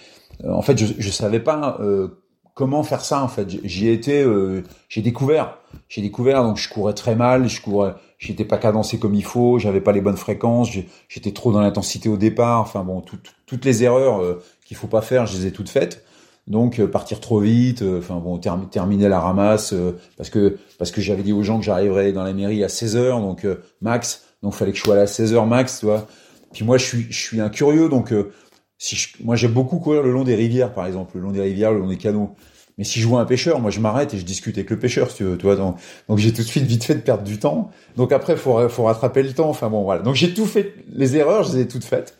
euh, en fait, je, je savais pas euh, comment faire ça. En fait, j'y ai été, euh, j'ai découvert, j'ai découvert. Donc, je courais très mal, je courais, j'étais pas cadencé comme il faut, j'avais pas les bonnes fréquences, j'étais trop dans l'intensité au départ. Enfin bon, toutes les erreurs euh, qu'il faut pas faire, je les ai toutes faites. Donc euh, partir trop vite, euh, enfin bon, terminer la ramasse parce que parce que j'avais dit aux gens que j'arriverais dans la mairie à 16 heures, donc max. Donc fallait que je sois là à 16 heures max, tu vois. Puis moi je suis je suis un curieux, donc si je, moi j'aime beaucoup courir le long des rivières, par exemple, le long des rivières, le long des canaux. Mais si je vois un pêcheur, moi je m'arrête et je discute avec le pêcheur, si tu veux, tu vois. Donc, j'ai tout de suite vite fait de perdre du temps. Donc après, faut faut rattraper le temps. Enfin bon, voilà. Donc j'ai tout fait, les erreurs, je les ai toutes faites.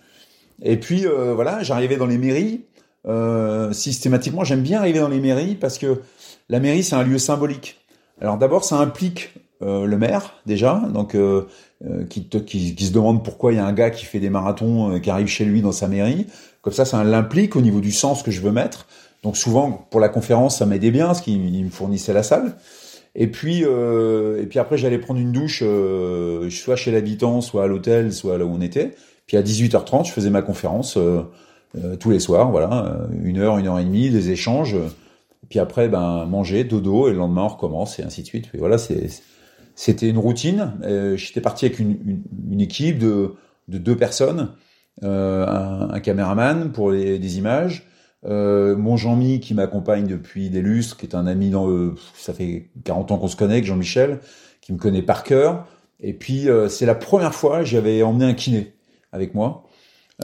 Et puis euh, voilà, j'arrivais dans les mairies. Euh, systématiquement, j'aime bien arriver dans les mairies parce que la mairie c'est un lieu symbolique. Alors d'abord, ça implique euh, le maire déjà, donc euh, euh, qui, te, qui, qui, se demande pourquoi il y a un gars qui fait des marathons qui arrive chez lui dans sa mairie. Comme ça, ça l'implique au niveau du sens que je veux mettre. Donc souvent pour la conférence, ça m'aidait bien parce qu'il me fournissait la salle. Et puis euh, et puis après j'allais prendre une douche euh, soit chez l'habitant, soit à l'hôtel, soit là où on était. Puis à 18h30, je faisais ma conférence euh, euh, tous les soirs, voilà, euh, une heure, une heure et demie, des échanges. Puis après, ben manger, dodo, et le lendemain on recommence et ainsi de suite. Et voilà, c'était une routine. J'étais parti avec une, une, équipe de, de deux personnes, un, un, caméraman pour des images, euh, mon Jean-Mi qui m'accompagne depuis des lustres, qui est un ami dans euh, ça fait 40 ans qu'on se connaît, Jean-Michel, qui me connaît par cœur. Et puis euh, c'est la première fois j'avais emmené un kiné avec moi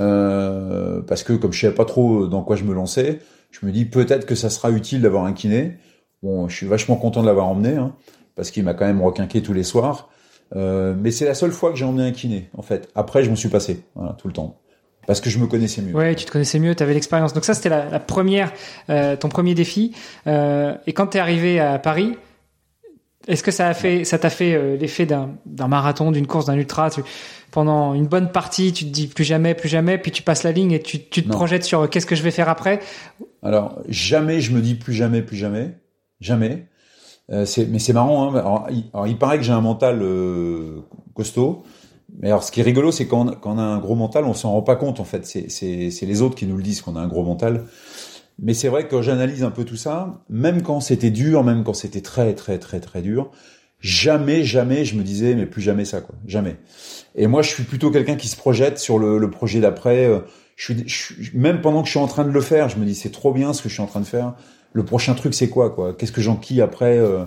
euh, parce que comme je savais pas trop dans quoi je me lançais, je me dis peut-être que ça sera utile d'avoir un kiné. Bon, je suis vachement content de l'avoir emmené hein, parce qu'il m'a quand même requinqué tous les soirs. mais c'est la seule fois que j'ai emmené un kiné en fait. Après je m'en suis passé voilà, tout le temps parce que je me connaissais mieux. Ouais, tu te connaissais mieux, tu avais l'expérience. Donc ça, c'était la, la, première, euh, ton premier défi. Euh, et quand tu es arrivé à Paris, est-ce que ça a fait, ça t'a fait euh, l'effet d'un, marathon, d'une course, d'un ultra? Tu, Pendant une bonne partie, tu te dis plus jamais, plus jamais, puis tu passes la ligne et tu, tu te projettes sur qu'est-ce que je vais faire après? Alors jamais, je me dis plus jamais, plus jamais, jamais. Mais c'est marrant. Hein. Alors, il, alors, il, paraît que j'ai un mental costaud Mais alors, ce qui est rigolo, c'est quand, a un gros mental, on s'en rend pas compte en fait. C'est les autres qui nous le disent qu'on a un gros mental. Mais c'est vrai que j'analyse un peu tout ça, même quand c'était dur, même quand c'était très très très très dur, jamais jamais je me disais mais plus jamais ça quoi, jamais. Et moi, je suis plutôt quelqu'un qui se projette sur le, projet d'après. Euh, je suis, je, même pendant que je suis en train de le faire, je me dis c'est trop bien ce que je suis en train de faire. Le prochain truc, c'est quoi quoi? Qu'est-ce que j'enquille après euh,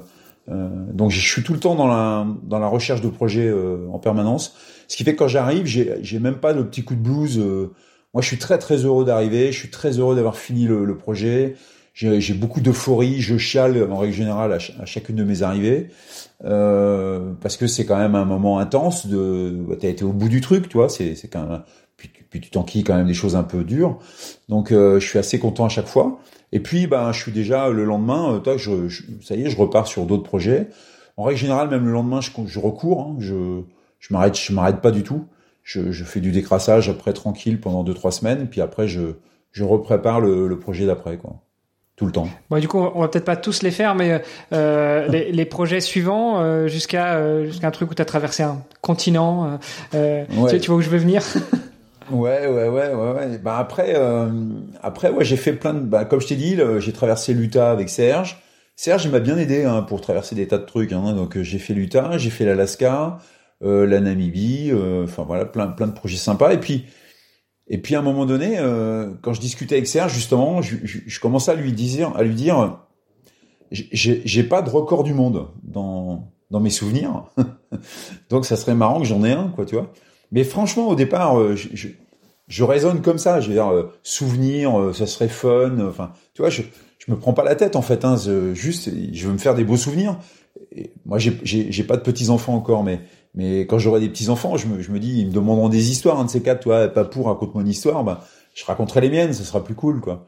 Donc, je suis tout le temps dans la dans la recherche de projets euh, en permanence. Ce qui fait que quand j'arrive, j'ai même pas de petit coup de blues. Euh, moi, je suis très très heureux d'arriver. Je suis très heureux d'avoir fini le, le projet. J'ai beaucoup d'euphorie. Je chiale en règle générale à, chacune de mes arrivées. Euh, parce que c'est quand même un moment intense de t'as été au bout du truc tu vois c'est quand même puis, puis tu t'enquilles quand même des choses un peu dures donc euh, je suis assez content à chaque fois et puis ben je suis déjà le lendemain euh, toi je, je, ça y est je repars sur d'autres projets en règle générale même le lendemain je, je recours hein, je je m'arrête je m'arrête pas du tout je, je fais du décrassage après tranquille pendant deux trois semaines puis après je je reprépare le, le projet d'après quoi tout le temps. Bon, du coup, on va peut-être pas tous les faire, mais euh, les, les, projets suivants euh, jusqu'à euh, jusqu'à un truc où tu as traversé un continent. Euh, ouais. tu, tu, vois où je veux venir? Ouais, ouais, ouais, ouais, ouais. Bah après, après, ouais, j'ai fait plein de. Bah, comme je t'ai dit, j'ai traversé l'Utah avec Serge. Serge, il m'a bien aidé hein, pour traverser des tas de trucs. Hein. Donc j'ai fait l'Utah, j'ai fait l'Alaska, la Namibie. Enfin voilà, plein, plein de projets sympas. Et puis et puis à un moment donné, euh, quand je discutais avec Serge, justement, je, je, je, commençais à lui dire, à lui dire, j'ai pas de record du monde dans dans mes souvenirs, donc ça serait marrant que j'en ai un, quoi, tu vois. Mais franchement, au départ, euh, je, je, je raisonne comme ça. Je veux dire, euh, souvenir, euh, ça serait fun. Enfin, tu vois, je je me prends pas la tête en fait. Hein, juste, je veux me faire des beaux souvenirs. Et moi, j'ai pas de petits enfants encore, mais mais quand j'aurai des petits enfants, je me, je me dis, ils me demanderont des histoires, un de ces quatre, toi, pas pour raconte mon histoire, bah, je raconterai les miennes, ce sera plus cool, quoi.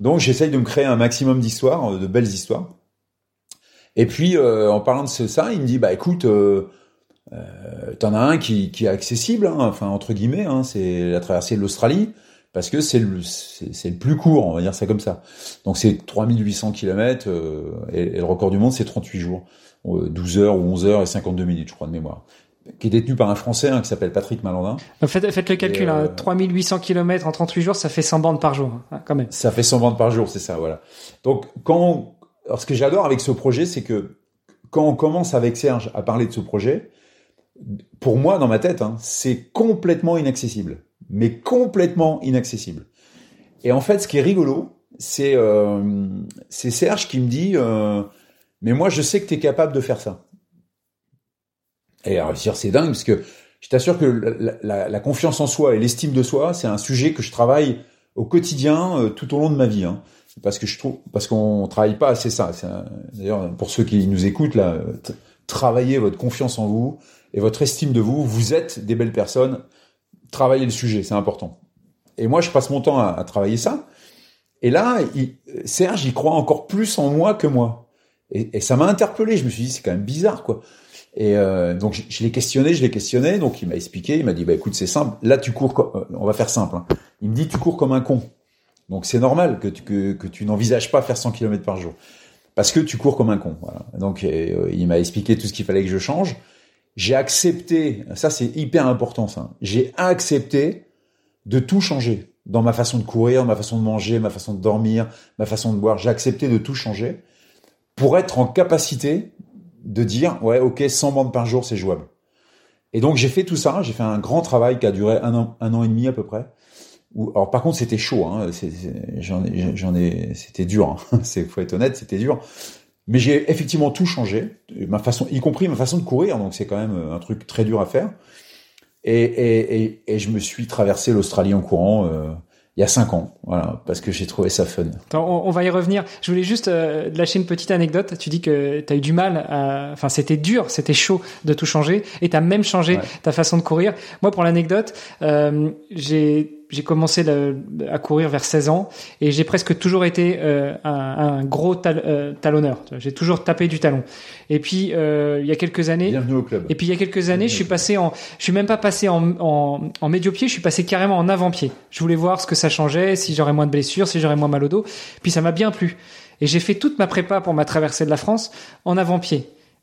Donc j'essaye de me créer un maximum d'histoires, de belles histoires. Et puis euh, en parlant de ça, il me dit, bah écoute, euh, euh, t'en as un qui, qui est accessible, hein, enfin entre guillemets, hein, c'est la traversée de l'Australie, parce que c'est le, c'est, le plus court, on va dire ça comme ça. Donc c'est 3800 km, euh, et, et, le record du monde c'est 38 jours. 12 heures ou 11 heures et 52 minutes, je crois, de mémoire qui est détenu par un Français hein, qui s'appelle Patrick Malandin. Faites, faites le calcul, hein, 3800 km en 38 jours, ça fait 100 bandes par jour, hein, quand même. Ça fait 100 bandes par jour, c'est ça, voilà. Donc, quand alors ce que j'adore avec ce projet, c'est que quand on commence avec Serge à parler de ce projet, pour moi, dans ma tête, hein, c'est complètement inaccessible, mais complètement inaccessible. Et en fait, ce qui est rigolo, c'est euh, Serge qui me dit, euh, mais moi, je sais que tu es capable de faire ça. Et alors, c'est dingue parce que je t'assure que la, confiance en soi et l'estime de soi, c'est un sujet que je travaille au quotidien euh, tout au long de ma vie. Hein. Parce que je trouve, parce qu'on travaille pas assez ça. D'ailleurs, pour ceux qui nous écoutent là, travaillez votre confiance en vous et votre estime de vous. Vous êtes des belles personnes. Travaillez le sujet, c'est important. Et moi, je passe mon temps à, travailler ça. Et là, il, Serge, il croit encore plus en moi que moi. Et, ça m'a interpellé. Je me suis dit, c'est quand même bizarre, quoi. Et euh, donc je, l'ai questionné, je l'ai questionné, donc il m'a expliqué, il m'a dit bah écoute c'est simple, là tu cours, euh, on va faire simple. Hein. Il me dit tu cours comme un con, donc c'est normal que tu que, que tu n'envisages pas faire 100 km par jour parce que tu cours comme un con. Voilà. Donc euh, il m'a expliqué tout ce qu'il fallait que je change. J'ai accepté, ça c'est hyper important ça. J'ai accepté de tout changer dans ma façon de courir, ma façon de manger, ma façon de dormir, ma façon de boire. J'ai accepté de tout changer pour être en capacité de dire ouais ok 100 bandes par jour c'est jouable. Et donc j'ai fait tout ça, j'ai fait un grand travail qui a duré un an, un an et demi à peu près. Alors par contre c'était chaud, hein, c'était dur. Hein, c'est faut être honnête, c'était dur. Mais j'ai effectivement tout changé, ma façon, y compris ma façon de courir. Donc c'est quand même un truc très dur à faire. Et, et, et, et je me suis traversé l'Australie en courant. Euh, il y a cinq ans, voilà, parce que j'ai trouvé ça fun. Attends, on, va y revenir. Je voulais juste euh, lâcher une petite anecdote. Tu dis que tu as eu du mal, à... enfin c'était dur, c'était chaud de tout changer, et tu as même changé ouais. ta façon de courir. Moi, pour l'anecdote, euh, j'ai j'ai commencé le, à courir vers 16 ans et j'ai presque toujours été euh, un, un, gros tal, euh, talonneur. J'ai toujours tapé du talon. Et puis euh, il y a quelques années, Bienvenue au club. Et puis il y a quelques années, je suis passé en, je suis même pas passé en, en, en médio-pied, je suis passé carrément en avant-pied. Je voulais voir ce que ça changeait, si j'aurais moins de blessures, si j'aurais moins mal au dos. Puis ça m'a bien plu. Et j'ai fait toute ma prépa pour ma traversée de la France en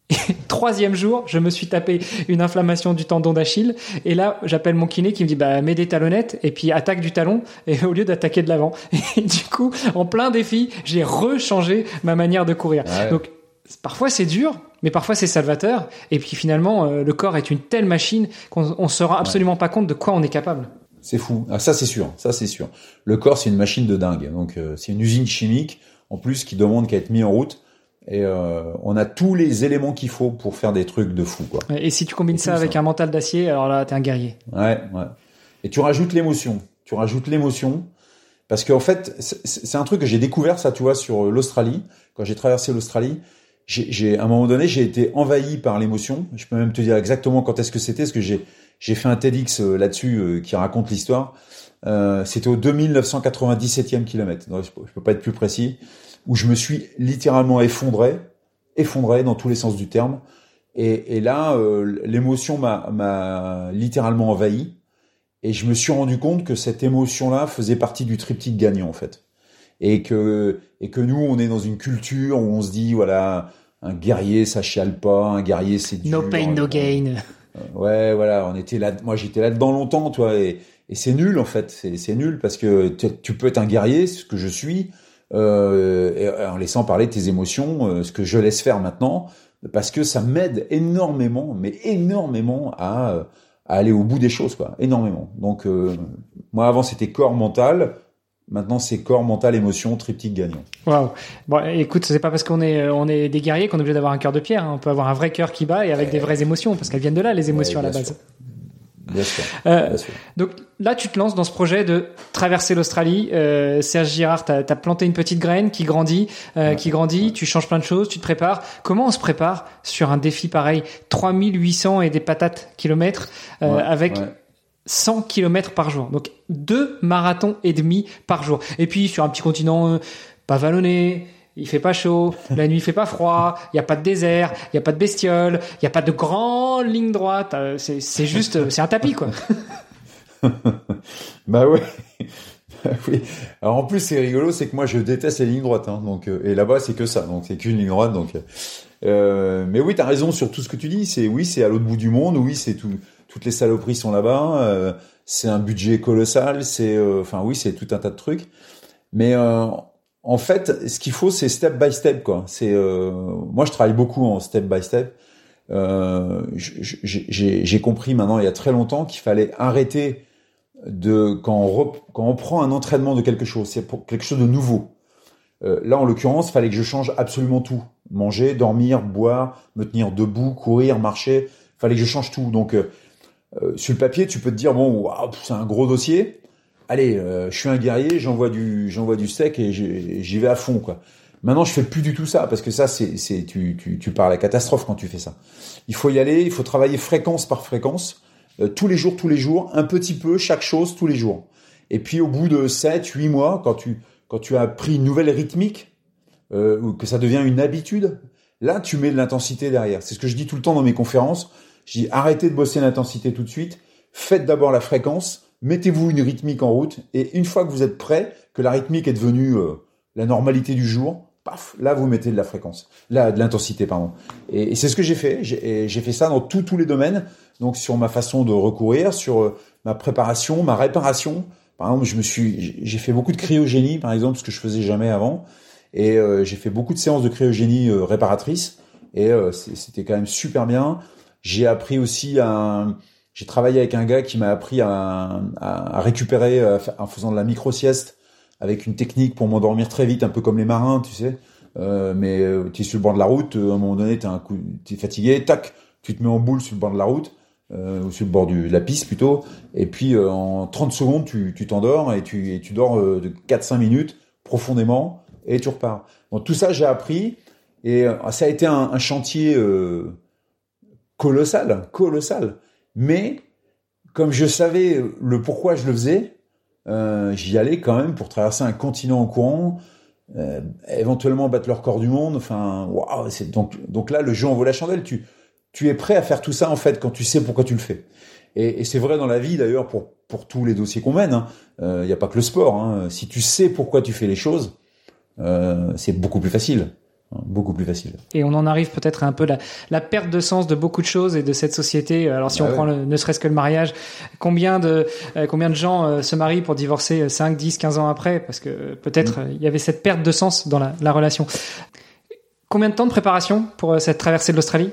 avant-pied. troisième jour, je me suis tapé une inflammation du tendon d'Achille. Et là, j'appelle mon kiné qui me dit, bah, mets des talonnettes et puis attaque du talon et au lieu d'attaquer de l'avant. Et du coup, en plein défi, j'ai rechangé ma manière de courir. Donc, parfois c'est dur, mais parfois c'est salvateur. Et puis finalement, euh, le corps est une telle machine qu'on on se rend absolument pas compte de quoi on est capable. C'est fou. Ah, ça c'est sûr. Ça c'est sûr. Le corps c'est une machine de dingue. Donc euh, c'est une usine chimique en plus qui demande qu'à être mis en route. Et euh, on a tous les éléments qu'il faut pour faire des trucs de fou. Quoi. Et si tu combines ça avec un mental d'acier, alors là t'es un guerrier. Ouais, ouais. Et tu rajoutes l'émotion. Tu rajoutes l'émotion. Parce qu'en fait, c'est un truc que j'ai découvert, ça, tu vois, sur l'Australie. Quand j'ai traversé l'Australie, j'ai à un moment donné, j'ai été envahi par l'émotion. Je peux même te dire exactement quand est-ce que c'était, parce que j'ai j'ai fait un TEDx euh, là-dessus euh, qui raconte l'histoire. Euh, c'était au 2997e kilomètre. je, peux pas être plus précis. Où je me suis littéralement effondré, effondré dans tous les sens du terme. Et, et là, euh, l'émotion m'a littéralement envahi. Et je me suis rendu compte que cette émotion-là faisait partie du triptyque gagnant en fait et que et que nous on est dans une culture où on se dit voilà un guerrier ça chiale pas un guerrier c'est dur no pain no gain euh, ouais voilà on était là moi j'étais là dedans longtemps toi et, et c'est nul en fait c'est nul parce que tu peux être un guerrier ce que je suis euh, en laissant parler tes émotions euh, ce que je laisse faire maintenant parce que ça m'aide énormément mais énormément à, à aller au bout des choses quoi énormément donc euh, moi avant c'était corps mental Maintenant, c'est corps, mental, émotion, triptyque gagnant. Waouh. Bon, écoute, c'est pas parce qu'on est on est des guerriers qu'on est obligé d'avoir un cœur de pierre. Hein. On peut avoir un vrai cœur qui bat et avec des vraies émotions, parce qu'elles viennent de là, les émotions à la base. Bien sûr. Euh, bien sûr. Donc là, tu te lances dans ce projet de traverser l'Australie. Euh, Serge Girard, tu as, planté une petite graine qui grandit, euh, qui grandit. Tu changes plein de choses, tu te prépares. Comment on se prépare sur un défi pareil? 3800 et des patates kilomètres euh, avec 100 km par jour. Donc deux marathons et demi par jour. Et puis sur un petit continent euh, pas vallonné, il fait pas chaud, la nuit fait pas froid, il y a pas de désert, il y a pas de bestioles, il y a pas de grande ligne droite, euh, c'est juste euh, c'est un tapis quoi. bah ouais. oui. Alors en plus c'est rigolo, c'est que moi je déteste les lignes droites, hein, donc et là-bas c'est que ça, donc c'est qu'une ligne droite, donc. mais oui, t'as raison sur tout ce que tu dis. C'est oui, c'est à l'autre bout du monde. Oui, c'est tout toutes les saloperies sont là-bas. Euh, c'est un budget colossal. C'est, euh, enfin oui, c'est tout un tas de trucs. Mais euh, en fait, ce qu'il faut, c'est step by step, quoi. C'est, moi, je travaille beaucoup en step by step. j'ai compris maintenant il y a très longtemps qu'il fallait arrêter de quand on, prend un entraînement de quelque chose, c'est pour quelque chose de nouveau. là, en l'occurrence, fallait que je change absolument tout manger, dormir, boire, me tenir debout, courir, marcher. Fallait que je change tout. Donc, euh, sur le papier, tu peux te dire bon, c'est un gros dossier. Allez, euh, je suis un guerrier, j'envoie du, j'envoie du steak et j'y vais à fond, quoi. Maintenant, je fais plus du tout ça parce que ça, c'est, c'est, tu, tu, tu pars à la catastrophe quand tu fais ça. Il faut y aller, il faut travailler fréquence par fréquence, euh, tous les jours, tous les jours, un petit peu, chaque chose, tous les jours. Et puis, au bout de 7, 8 mois, quand tu, quand tu as pris une nouvelle rythmique, euh, ou que ça devient une habitude, là, tu mets de l'intensité derrière. C'est ce que je dis tout le temps dans mes conférences. Je dis arrêtez de bosser l'intensité tout de suite, faites d'abord la fréquence, mettez-vous une rythmique en route, et une fois que vous êtes prêt, que la rythmique est devenue euh, la normalité du jour, paf, là vous mettez de la fréquence, là de l'intensité pardon. Et, c'est ce que j'ai fait. J'ai fait ça dans tous les domaines. Donc sur ma façon de recourir, sur euh, ma préparation, ma réparation. Par exemple, je me suis, j'ai fait beaucoup de cryogénie par exemple, ce que je faisais jamais avant, et euh, j'ai fait beaucoup de séances de cryogénie réparatrice. Et c'était quand même super bien. J'ai appris aussi à, j'ai travaillé avec un gars qui m'a appris à, récupérer euh, en faisant de la micro sieste avec une technique pour m'endormir très vite, un peu comme les marins, tu sais. Euh, mais euh, tu es sur le bord de la route, à un moment donné, tu es fatigué, tac, tu te mets en boule sur le bord de la route, ou sur le bord du, de la piste plutôt, et puis en 30 secondes, tu t'endors et tu, dors de 4-5 minutes profondément, et tu repars. Donc tout ça, j'ai appris, et ça a été un chantier colossal, colossal. Mais comme je savais le pourquoi je le faisais, euh, j'y allais quand même pour traverser un continent en courant, euh, éventuellement battre le record du monde. Enfin, waouh, c'est donc donc là le jeu en vaut la chandelle. Tu tu es prêt à faire tout ça en fait quand tu sais pourquoi tu le fais. Et, c'est vrai dans la vie d'ailleurs pour pour tous les dossiers qu'on mène. Il hein. n'y euh, a pas que le sport. Hein. Si tu sais pourquoi tu fais les choses, c'est beaucoup plus facile. Beaucoup plus facile. Et on en arrive peut-être à un peu la, la, perte de sens de beaucoup de choses et de cette société. Alors si bah on prend le, ne serait-ce que le mariage, combien de euh, combien de gens euh, se marient pour divorcer 5, 10, 15 ans après? Parce que peut-être mm. il y avait cette perte de sens dans la, la, relation. Combien de temps de préparation pour euh, cette traversée de l'Australie?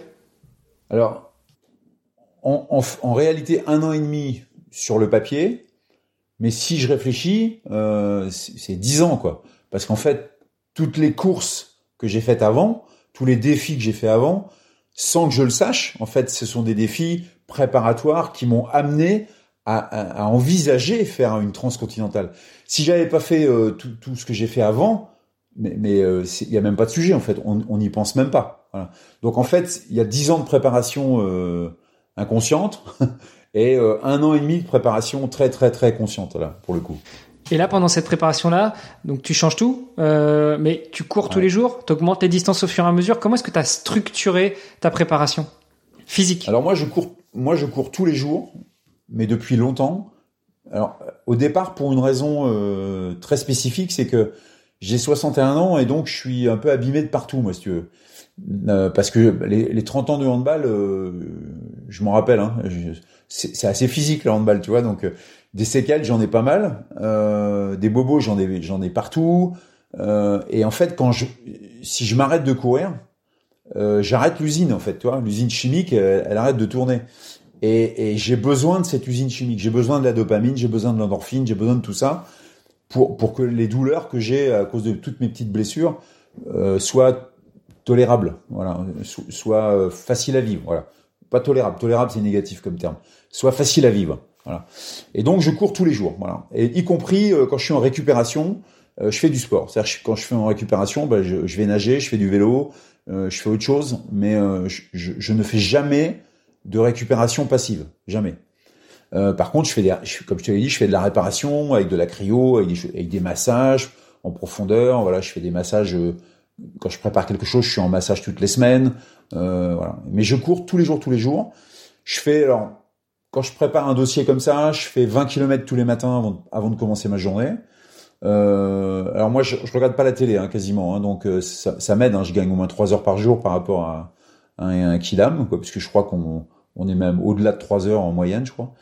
Alors en, en, en, réalité un an et demi sur le papier, mais si je réfléchis, euh, c'est 10 ans quoi, parce qu'en fait toutes les courses que j'ai fait avant, tous les défis que j'ai fait avant, sans que je le sache. En fait, ce sont des défis préparatoires qui m'ont amené à, envisager faire une transcontinentale. Si j'avais pas fait euh, tout, ce que j'ai fait avant, mais mais euh, il y a même pas de sujet en fait, on n'y pense même pas. Donc en fait, il y a dix ans de préparation euh, inconsciente et un an et demi de préparation très très très consciente là pour le coup. Et là, pendant cette préparation-là, donc tu changes tout, euh, mais tu cours tous les jours, tu augmentes les distances au fur et à mesure. Comment est-ce que tu as structuré ta préparation physique? Alors moi, je cours, moi, je cours tous les jours, mais depuis longtemps. Alors, au départ, pour une raison euh, très spécifique, c'est que j'ai 61 ans et donc je suis un peu abîmé de partout, moi, si tu veux. Euh, parce que les, les, 30 ans de handball, euh, je m'en rappelle, hein, c'est assez physique le handball, tu vois. Donc des séquelles, j'en ai pas mal. Euh, des bobos, j'en ai, j'en ai partout. Euh, et en fait, quand je, si je m'arrête de courir, euh, j'arrête l'usine en fait. Tu vois, l'usine chimique, elle, arrête de tourner. Et, j'ai besoin de cette usine chimique. J'ai besoin de la dopamine, j'ai besoin de l'endorphine, j'ai besoin de tout ça pour pour que les douleurs que j'ai à cause de toutes mes petites blessures soient tolérables. Voilà, soient faciles à vivre. Voilà, pas tolérable. Tolérable, c'est négatif comme terme. Soit facile à vivre. Voilà. Et donc je cours tous les jours, voilà. Et y compris euh, quand je suis en récupération, euh, je fais du sport. C'est-à-dire quand je fais en récupération, ben, je, je, vais nager, je fais du vélo, euh, je fais autre chose, mais je, je, ne fais jamais de récupération passive, jamais. par contre, je fais des, comme je te l'ai dit, je fais de la réparation avec de la cryo, avec des, avec des massages en profondeur. Voilà, je fais des massages quand je prépare quelque chose, je suis en massage toutes les semaines. voilà. Mais je cours tous les jours, tous les jours. Je fais alors quand je prépare un dossier comme ça, je fais 20 km tous les matins avant, de commencer ma journée. Euh, alors moi, je, je regarde pas la télé hein, quasiment, hein, donc euh, ça, m'aide. Hein, je gagne au moins 3 heures par jour par rapport à, un, un quoi, puisque je crois qu'on on est même au-delà de 3 heures en moyenne, je crois.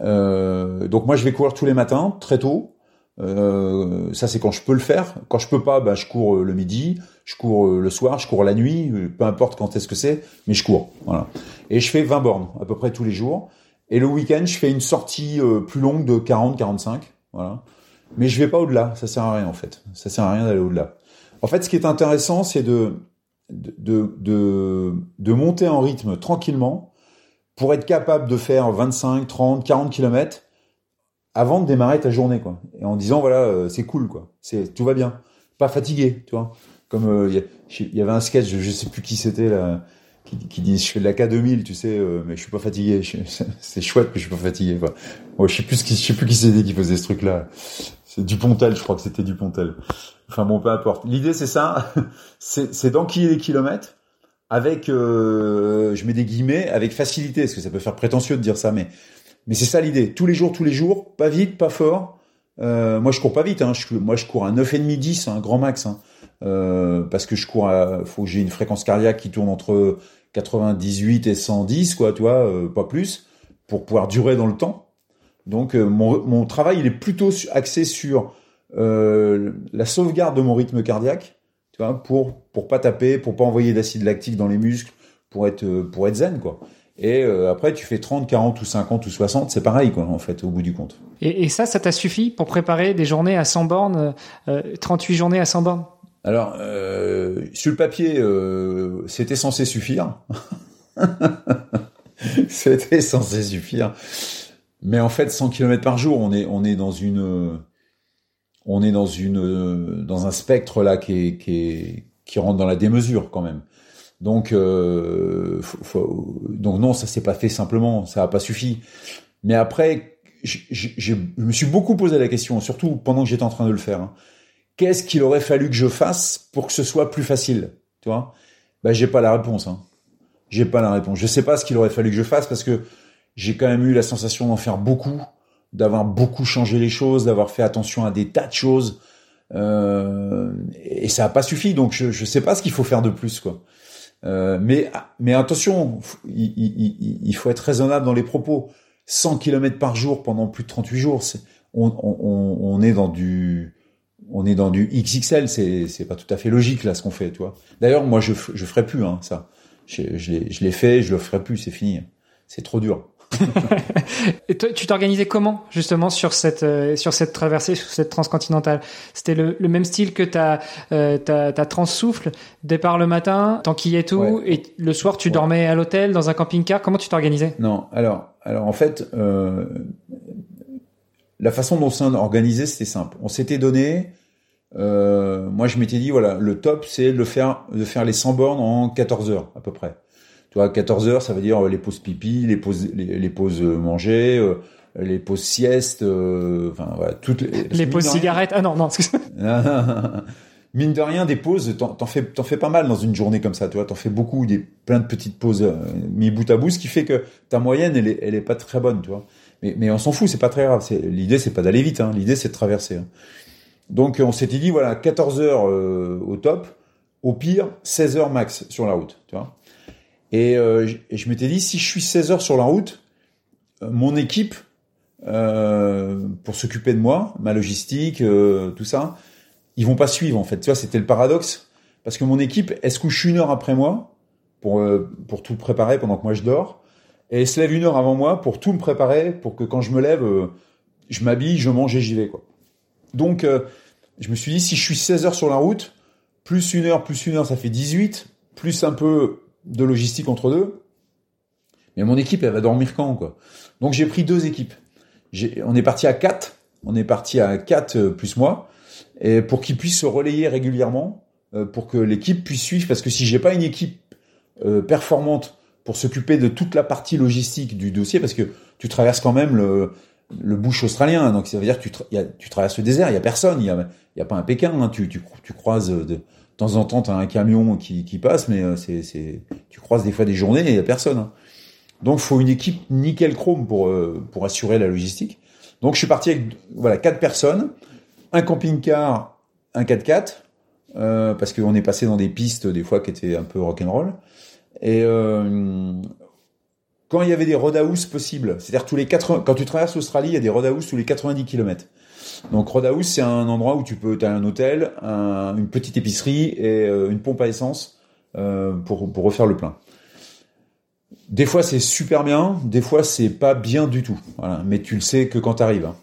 Euh, donc moi, je vais courir tous les matins, très tôt. Ça, c'est quand je peux le faire. Quand je peux pas, bah, je cours le midi, je cours le soir, je cours la nuit, peu importe quand est-ce que c'est, mais je cours. Voilà. Et je fais 20 bornes à peu près tous les jours. Et le week-end, je fais une sortie euh, plus longue de 40-45. Voilà. Mais je vais pas au-delà. Ça sert à rien, en fait. Ça sert à rien d'aller au-delà. En fait, ce qui est intéressant, c'est de, de, de, monter en rythme tranquillement pour être capable de faire 25, 30, 40 kilomètres avant de démarrer ta journée, quoi. Et en disant, voilà, euh, c'est cool, quoi. C'est, tout va bien. Pas fatigué, tu vois. Comme, euh, il y, avait un sketch, je, je sais plus qui c'était, là qui, qui disent je fais de la K2000 tu sais euh, mais je suis pas fatigué. C'est chouette mais je suis pas fatigué quoi. je sais plus qui je sais plus qui c'était qui faisait ce truc là c'est Dupontel je crois que c'était Dupontel. Enfin bon peu importe. L'idée c'est ça. C'est d'enquiller les kilomètres avec euh, je mets des guillemets avec facilité. Parce que ça peut faire prétentieux de dire ça mais mais c'est ça l'idée. Tous les jours tous les jours pas vite pas fort. Euh, moi je cours pas vite hein. je, moi je cours à 9 et demi 10 un grand max hein. Euh, parce que je cours à, faut que j'ai une fréquence cardiaque qui tourne entre 98 et 110, quoi, tu vois, euh, pas plus, pour pouvoir durer dans le temps. Donc euh, mon, mon, travail, il est plutôt axé sur euh, la sauvegarde de mon rythme cardiaque, tu vois, pour pour pas taper, pour pas envoyer d'acide lactique dans les muscles, pour être pour être zen, quoi. Et après, tu fais 30, 40 ou 50 ou 60, c'est pareil, quoi, en fait, au bout du compte. Et, et ça, ça t'a suffi pour préparer des journées à 100 bornes, 38 journées à 100 bornes? Alors, euh, sur le papier, euh, c'était censé suffire. c'était censé suffire. Mais en fait, 100 km par jour, on est, dans une, est dans un spectre là qui rentre dans la démesure quand même. Donc, euh, non, ça s'est pas fait simplement, ça a pas suffi. Mais après, je me suis beaucoup posé la question, surtout pendant que j'étais en train de le faire. Hein qu'est-ce qu'il aurait fallu que je fasse pour que ce soit plus facile Tu vois? Ben j'ai pas la réponse. Hein. J'ai pas la réponse. Je sais pas ce qu'il aurait fallu que je fasse parce que j'ai quand même eu la sensation d'en faire beaucoup, d'avoir beaucoup changé les choses, d'avoir fait attention à des tas de choses. Euh, et ça n'a pas suffi, donc je ne sais pas ce qu'il faut faire de plus, quoi. Euh, mais mais attention, il, faut être raisonnable dans les propos. 100 km par jour pendant plus de 38 jours, on, est dans du on est dans du XXL, c'est c'est pas tout à fait logique là ce qu'on fait, tu vois. D'ailleurs, moi je je ferai plus hein, ça. Je, je l'ai fait, je le ferai plus, c'est fini. C'est trop dur. et toi, tu t'organisais comment justement sur cette euh, sur cette traversée, sur cette transcontinentale? C'était le, le, même style que ta euh, ta, ta transsouffle, départ le matin, y est tout, et le soir tu dormais à l'hôtel dans un camping-car. Comment tu t'organisais? Non, alors alors en fait, euh, la façon dont on organisé, c'était simple. On s'était donné. Euh, moi, je m'étais dit voilà, le top, c'est de faire de faire les 100 bornes en 14 heures à peu près. Tu vois, 14 heures, ça veut dire euh, les pauses pipi, les pauses, les, pauses euh, manger, euh, les pauses sieste, enfin voilà, toutes les, les pauses cigarettes. Ah non, non. mine de rien, des pauses, t'en fais, t'en fais pas mal dans une journée comme ça, tu vois, t'en fais beaucoup, des plein de petites pauses mis bout à bout, ce qui fait que ta moyenne, elle est, elle est pas très bonne, tu vois. Mais, mais on s'en fout, c'est pas très grave. L'idée, c'est pas d'aller vite, hein. l'idée, c'est de traverser. Hein. Donc, on s'était dit, voilà, 14 heures au top, au pire, 16 heures max sur la route, tu vois. Et, euh, je, m'étais dit, si je suis 16 heures sur la route, euh, mon équipe, euh, pour s'occuper de moi, ma logistique, tout ça, ils vont pas suivre en fait. Tu vois, c'était le paradoxe. Parce que mon équipe, elle se couche une heure après moi pour, pour tout préparer pendant que moi je dors. Et elle se lève une heure avant moi pour tout me préparer, pour que quand je me lève, je m'habille, je mange et j'y vais. Quoi. Donc, je me suis dit, si je suis 16 heures sur la route, plus une heure, plus une heure, ça fait 18, plus un peu de logistique entre deux. Mais mon équipe, elle va dormir quand, quoi. Donc j'ai pris deux équipes. On est parti à quatre. On est parti à quatre euh, plus moi. Et pour qu'ils puissent se relayer régulièrement, euh, pour que l'équipe puisse suivre. Parce que si j'ai pas une équipe euh, performante pour s'occuper de toute la partie logistique du dossier, parce que tu traverses quand même le, le bush australien, donc ça veut dire que tu, tu traverses le désert, il y a personne, il y a, y pas un Pékin, hein. tu, tu, tu croises de, de temps en temps, tu as un camion qui, qui passe, mais euh, c'est, c'est, tu croises des fois des journées et il n'y a personne. Hein. Donc, faut une équipe nickel chrome pour, euh, pour assurer la logistique. Donc, je suis parti avec voilà quatre personnes, un camping-car, un 4x4, euh, parce qu'on est passé dans des pistes des fois qui étaient un peu rock'n'roll. Et euh, quand il y avait des roadhouse possibles, c'est-à-dire tous les 80, quand tu traverses l'Australie, il y a des roadhouse tous les 90 km. Donc Roadhouse, c'est un endroit où tu peux, as un hôtel, une petite épicerie et euh, une pompe à essence euh, pour, pour refaire le plein. Des fois c'est super bien, des fois c'est pas bien du tout. Mais tu le sais que quand tu arrives. Hein.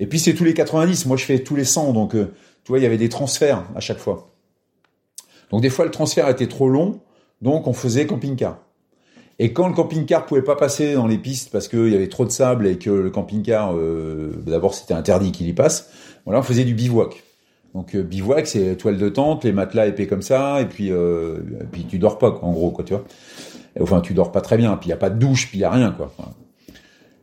Et puis c'est tous les 90, moi je fais tous les 100, donc tu vois, il y avait des transferts à chaque fois. Donc des fois le transfert était trop long, donc on faisait camping-car. Et quand le camping-car pouvait pas passer dans les pistes parce qu'il y avait trop de sable et que le camping-car, euh, d'abord c'était interdit qu'il y passe, voilà, on faisait du bivouac. Donc euh, bivouac, c'est toile de tente, les matelas épais comme ça, et puis euh, puis tu dors pas, en gros, quoi, tu vois. enfin, tu dors pas très bien, puis il y a pas de douche, puis il y a rien, quoi.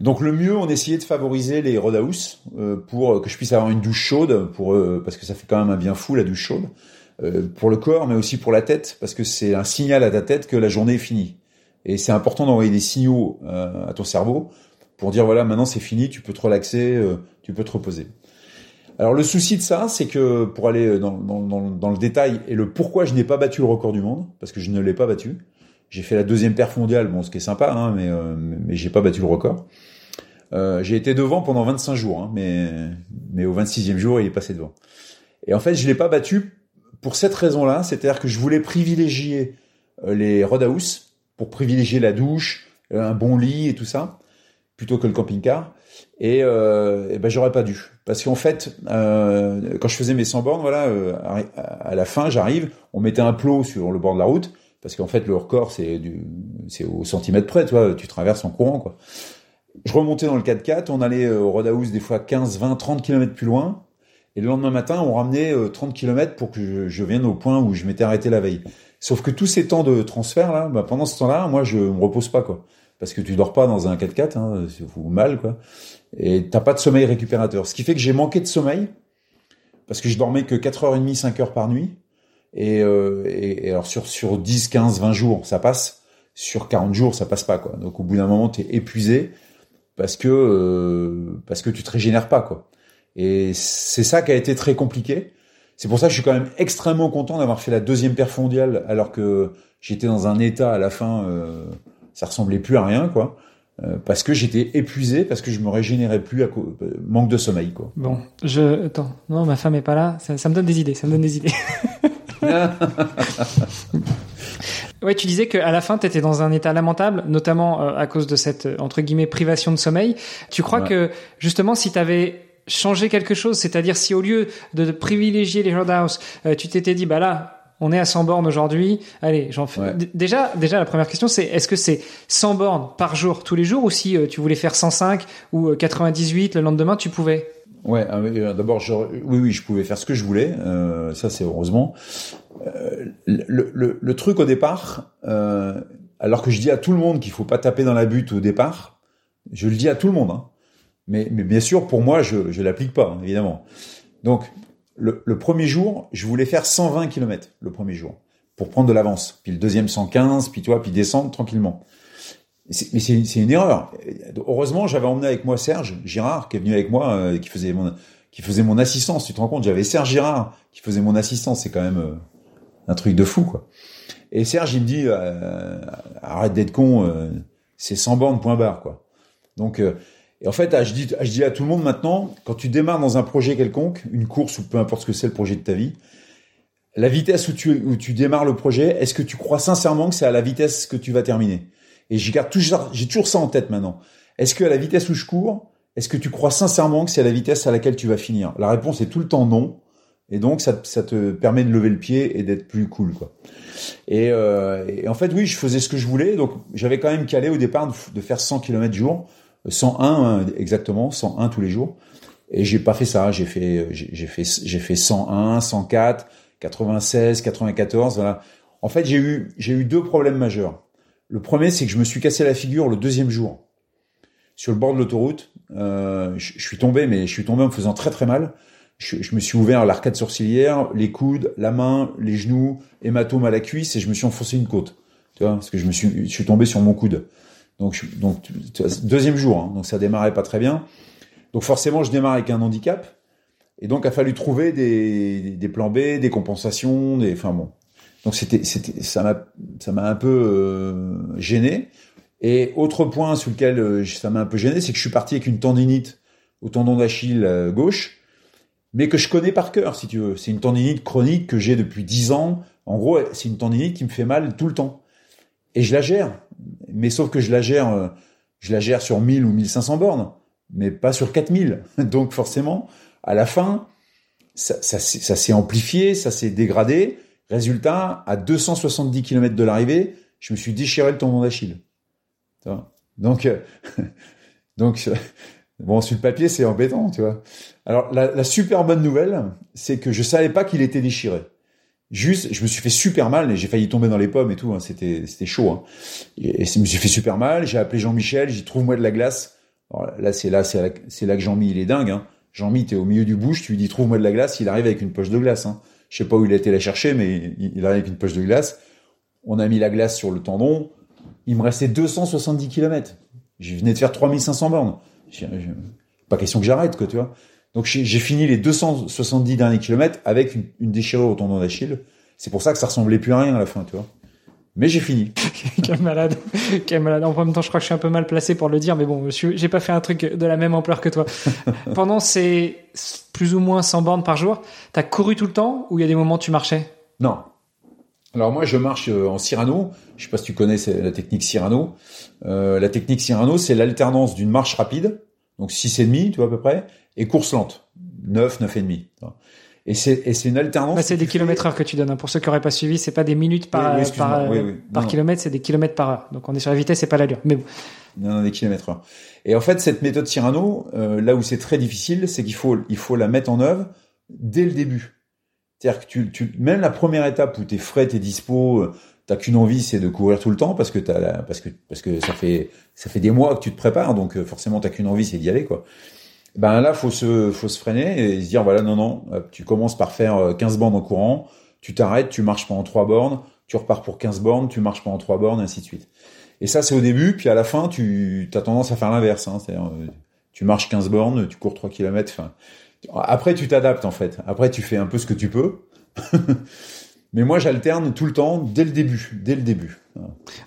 Donc le mieux, on essayait de favoriser les roadhouse pour que je puisse avoir une douche chaude, pour parce que ça fait quand même un bien fou la douche chaude, pour le corps, mais aussi pour la tête, parce que c'est un signal à ta tête que la journée est finie. Et c'est important d'envoyer des signaux euh, à ton cerveau pour dire voilà maintenant c'est fini, tu peux te relaxer, euh, tu peux te reposer. Alors le souci de ça, c'est que pour aller dans, dans, dans, dans, le détail et le pourquoi je n'ai pas battu le record du monde, parce que je ne l'ai pas battu. J'ai fait la deuxième perf mondiale, bon ce qui est sympa, hein, mais euh, mais j'ai pas battu le record. Euh, j'ai été devant pendant 25 jours, hein, mais mais au 26e jour il est passé devant. Et en fait je l'ai pas battu pour cette raison-là, c'est-à-dire que je voulais privilégier les roadhouse pour privilégier la douche, euh, un bon lit et tout ça, plutôt que le camping-car. Et, euh, ben j'aurais pas dû, parce qu'en fait, euh, quand je faisais mes 100 bornes, voilà, euh, à, la fin, j'arrive, on mettait un plot sur le bord de la route, parce qu'en fait, le record c'est du, c'est au centimètre près, toi, tu traverses en courant, quoi. Je remontais dans le 4x4, on allait au Roadhouse des fois 15, 20, 30 km plus loin, et le lendemain matin, on ramenait 30 km pour que je, vienne au point où je m'étais arrêté la veille. Sauf que tous ces temps de transfert là, bah, pendant ce temps-là, moi je me repose pas quoi, parce que tu dors pas dans un 4x4, hein, c'est mal quoi, et t'as pas de sommeil récupérateur. Ce qui fait que j'ai manqué de sommeil parce que je dormais que 4h30, 5 heures par nuit, et, euh, et, alors sur sur 10, 15, 20 jours ça passe, sur 40 jours ça passe pas quoi. Donc au bout d'un moment t'es épuisé parce que euh, parce que tu te régénères pas quoi. Et c'est ça qui a été très compliqué. C'est pour ça que je suis quand même extrêmement content d'avoir fait la deuxième perf mondiale alors que j'étais dans un état à la fin, euh, ça ressemblait plus à rien, quoi. Euh, parce que j'étais épuisé, parce que je me régénérais plus à cause, manque de sommeil, quoi. Bon, je attends, non, ma femme est pas là, ça, ça me donne des idées, ça me donne des idées. Ouais, tu disais qu'à la fin, tu étais dans un état lamentable, notamment euh, à cause de cette, euh, entre guillemets, privation de sommeil. Tu crois que, justement, si tu avais changé quelque chose, c'est-à-dire si au lieu de privilégier les roadhouse, euh, tu t'étais dit, bah là, on est à 100 bornes aujourd'hui. Allez, j'en fais. Déjà, déjà, la première question, c'est est-ce que c'est 100 bornes par jour tous les jours ou si tu voulais faire 105 ou 98 le lendemain, tu pouvais? Ouais, d'abord, oui, oui, je pouvais faire ce que je voulais. Euh, ça, c'est heureusement. Euh, le, le, le, truc au départ, euh, alors que je dis à tout le monde qu'il faut pas taper dans la butte au départ, je le dis à tout le monde. Hein. Mais, bien sûr, pour moi, je je l'applique pas, évidemment. Donc, le, premier jour, je voulais faire 120 km le premier jour pour prendre de l'avance. Puis le deuxième 115, puis toi, puis descendre tranquillement. Mais c'est une erreur. Heureusement, j'avais emmené avec moi Serge Girard, qui est venu avec moi, euh, qui faisait mon qui faisait mon assistance. Tu te rends compte, j'avais Serge Girard qui faisait mon assistance. C'est quand même euh, un truc de fou, quoi. Et Serge, il me dit, euh, arrête d'être con, c'est 100 bornes, point barre, quoi. Donc, et en fait, je dis, je dis à tout le monde maintenant, quand tu démarres dans un projet quelconque, une course ou peu importe ce que c'est le projet de ta vie, la vitesse où tu, où tu démarres le projet, est-ce que tu crois sincèrement que c'est à la vitesse que tu vas terminer? Et j'ai toujours, ça en tête maintenant. Est-ce que à la vitesse où je cours, est-ce que tu crois sincèrement que c'est à la vitesse à laquelle tu vas finir? La réponse est tout le temps non. Et donc ça, ça, te permet de lever le pied et d'être plus cool quoi. Et, euh, et, en fait oui, je faisais ce que je voulais. Donc j'avais quand même calé au départ de, de, faire 100 km jour, 101 hein, exactement, 101 tous les jours. Et j'ai pas fait ça. J'ai fait j'ai fait j'ai fait 101, 104, 96, 94. Voilà. En fait j'ai eu j'ai eu deux problèmes majeurs. Le premier c'est que je me suis cassé la figure le deuxième jour sur le bord de l'autoroute. Euh, je, je suis tombé, mais je suis tombé en me faisant très très mal je, me suis ouvert l'arcade sourcilière, les coudes, la main, les genoux, hématome à la cuisse et je me suis enfoncé une côte. Tu vois, parce que je me suis, je suis tombé sur mon coude. Donc, donc deuxième jour, hein, donc ça démarrait pas très bien. Donc forcément, je démarre avec un handicap. Et donc, a fallu trouver des, des, plans B, des compensations, des, enfin bon. Donc c'était, c'était, ça m'a, ça m'a un peu euh, gêné. Et autre point sur lequel euh, ça m'a un peu gêné, c'est que je suis parti avec une tendinite au tendon d'Achille euh, gauche mais que je connais par cœur, si tu veux. C'est une tendinite chronique que j'ai depuis 10 ans. En gros, c'est une tendinite qui me fait mal tout le temps. Et je la gère. Mais sauf que je la gère, euh, je la gère sur 1000 ou 1500 bornes, mais pas sur 4000. Donc forcément, à la fin, ça, s'est amplifié, ça s'est dégradé. Résultat, à 270 km de l'arrivée, je me suis déchiré le tendon d'Achille. Donc, euh, donc Bon, sur le papier, c'est embêtant, tu vois. Alors, la, la, super bonne nouvelle, c'est que je savais pas qu'il était déchiré. Juste, je me suis fait super mal j'ai failli tomber dans les pommes et tout. Hein, c'était, c'était chaud. Hein. Et, je me suis fait super mal. J'ai appelé Jean-Michel. J'ai trouve moi de la glace. Alors, là, c'est là, c'est là, là que Jean-Mi il est dingue. Hein. Jean-Mi, t'es au milieu du bouche. Tu lui dis trouve-moi de la glace. Il arrive avec une poche de glace. Hein. Je sais pas où il a été la chercher, mais il, il arrive avec une poche de glace. On a mis la glace sur le tendon. Il me restait 270 km. Je venais de faire 3500 bornes pas question que j'arrête, quoi, tu vois. Donc j'ai fini les 270 derniers kilomètres avec une, une déchirure au tendon d'Achille. C'est pour ça que ça ressemblait plus à rien à la fin, tu vois. Mais j'ai fini. Quel malade. Quel malade. En même temps, je crois que je suis un peu mal placé pour le dire, mais bon, j'ai pas fait un truc de la même ampleur que toi. Pendant ces plus ou moins 100 bornes par jour, t'as couru tout le temps ou il y a des moments où tu marchais? Non. Alors moi, je marche euh, en Cyrano. Je sais pas si tu connais la technique Cyrano. Euh, la technique Cyrano, c'est l'alternance d'une marche rapide, donc 6,5, tu vois à peu près, et course lente, 9, 9,5. Et c'est, et c'est une alternance. Bah, c'est des kilomètres heure que tu donnes. Hein. Pour ceux qui n'auraient pas suivi, c'est pas des minutes par, par, par kilomètre, c'est des kilomètres par heure. Donc on est sur la vitesse, c'est pas l'allure. Mais bon. Non, non, des kilomètres heure. Et en fait, cette méthode Cyrano, euh, là où c'est très difficile, c'est qu'il faut, il faut la mettre en œuvre dès le début. C'est-à-dire que tu, tu, même la première étape où t'es frais, t'es dispo, euh, t'as qu'une envie, c'est de courir tout le temps parce que t'as, parce que, parce que ça fait, ça fait des mois que tu te prépares, donc euh, forcément t'as qu'une envie, c'est d'y aller, quoi. Ben là, faut se, faut se freiner et se dire, voilà, non, non, tu commences par faire 15 euh, bornes en courant, tu t'arrêtes, tu marches pendant trois bornes, tu repars pour 15 bornes, tu marches pendant trois bornes, ainsi de suite. Et ça, c'est au début, puis à la fin, tu as tendance à faire l'inverse. Hein, c'est-à-dire, tu marches 15 bornes, tu cours 3 km, Après, tu t'adaptes en fait. Après, tu fais un peu ce que tu peux. Mais moi, j'alterne tout le temps, dès le début, dès le début.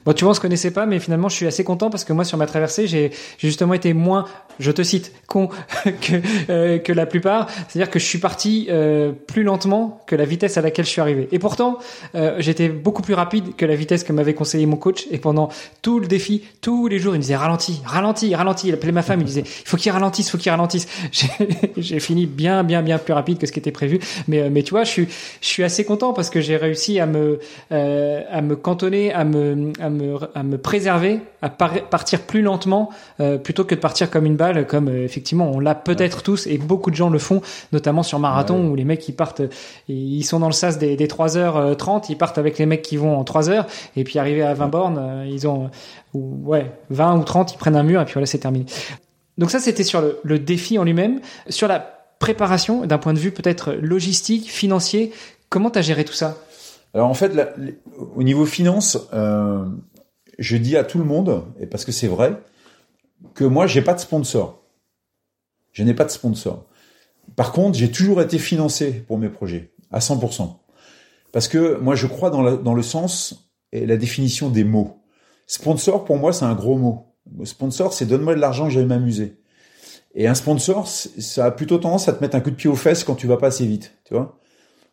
Bon, tu vois, on se connaissait pas, mais finalement, je suis assez content parce que moi, sur ma traversée, j'ai justement été moins, je te cite, con que euh, que la plupart. C'est-à-dire que je suis parti euh, plus lentement que la vitesse à laquelle je suis arrivé. Et pourtant, euh, j'étais beaucoup plus rapide que la vitesse que m'avait conseillé mon coach. Et pendant tout le défi, tous les jours, il me disait ralenti, ralenti, ralenti. Il appelait ma femme, il disait il faut qu'il ralentisse, il faut qu'il ralentisse. J'ai fini bien, bien, bien plus rapide que ce qui était prévu. Mais mais tu vois, je suis je suis assez content parce que j'ai réussi à me à me cantonner, à me à me, à me préserver, à partir plus lentement, euh, plutôt que de partir comme une balle, comme euh, effectivement on l'a peut-être tous et beaucoup de gens le font, notamment sur marathon où les mecs ils partent, ils sont dans le sas des, des 3h30, ils partent avec les mecs qui vont en 3 heures et puis arrivés à 20 bornes, euh, ils ont ouais 20 ou 30, ils prennent un mur et puis voilà c'est terminé. Donc ça c'était sur le, le défi en lui-même, sur la préparation d'un point de vue peut-être logistique, financier. Comment t'as géré tout ça? Alors en fait, au niveau finance, euh, je dis à tout le monde, et parce que c'est vrai, que moi j'ai pas de sponsor. Je n'ai pas de sponsor. Par contre, j'ai toujours été financé pour mes projets à 100%. Parce que moi je crois dans, le sens et la définition des mots. Sponsor pour moi c'est un gros mot. Sponsor c'est donne-moi de l'argent que j'aille m'amuser. Et un sponsor, ça a plutôt tendance à te mettre un coup de pied aux fesses quand tu vas pas assez vite, tu vois.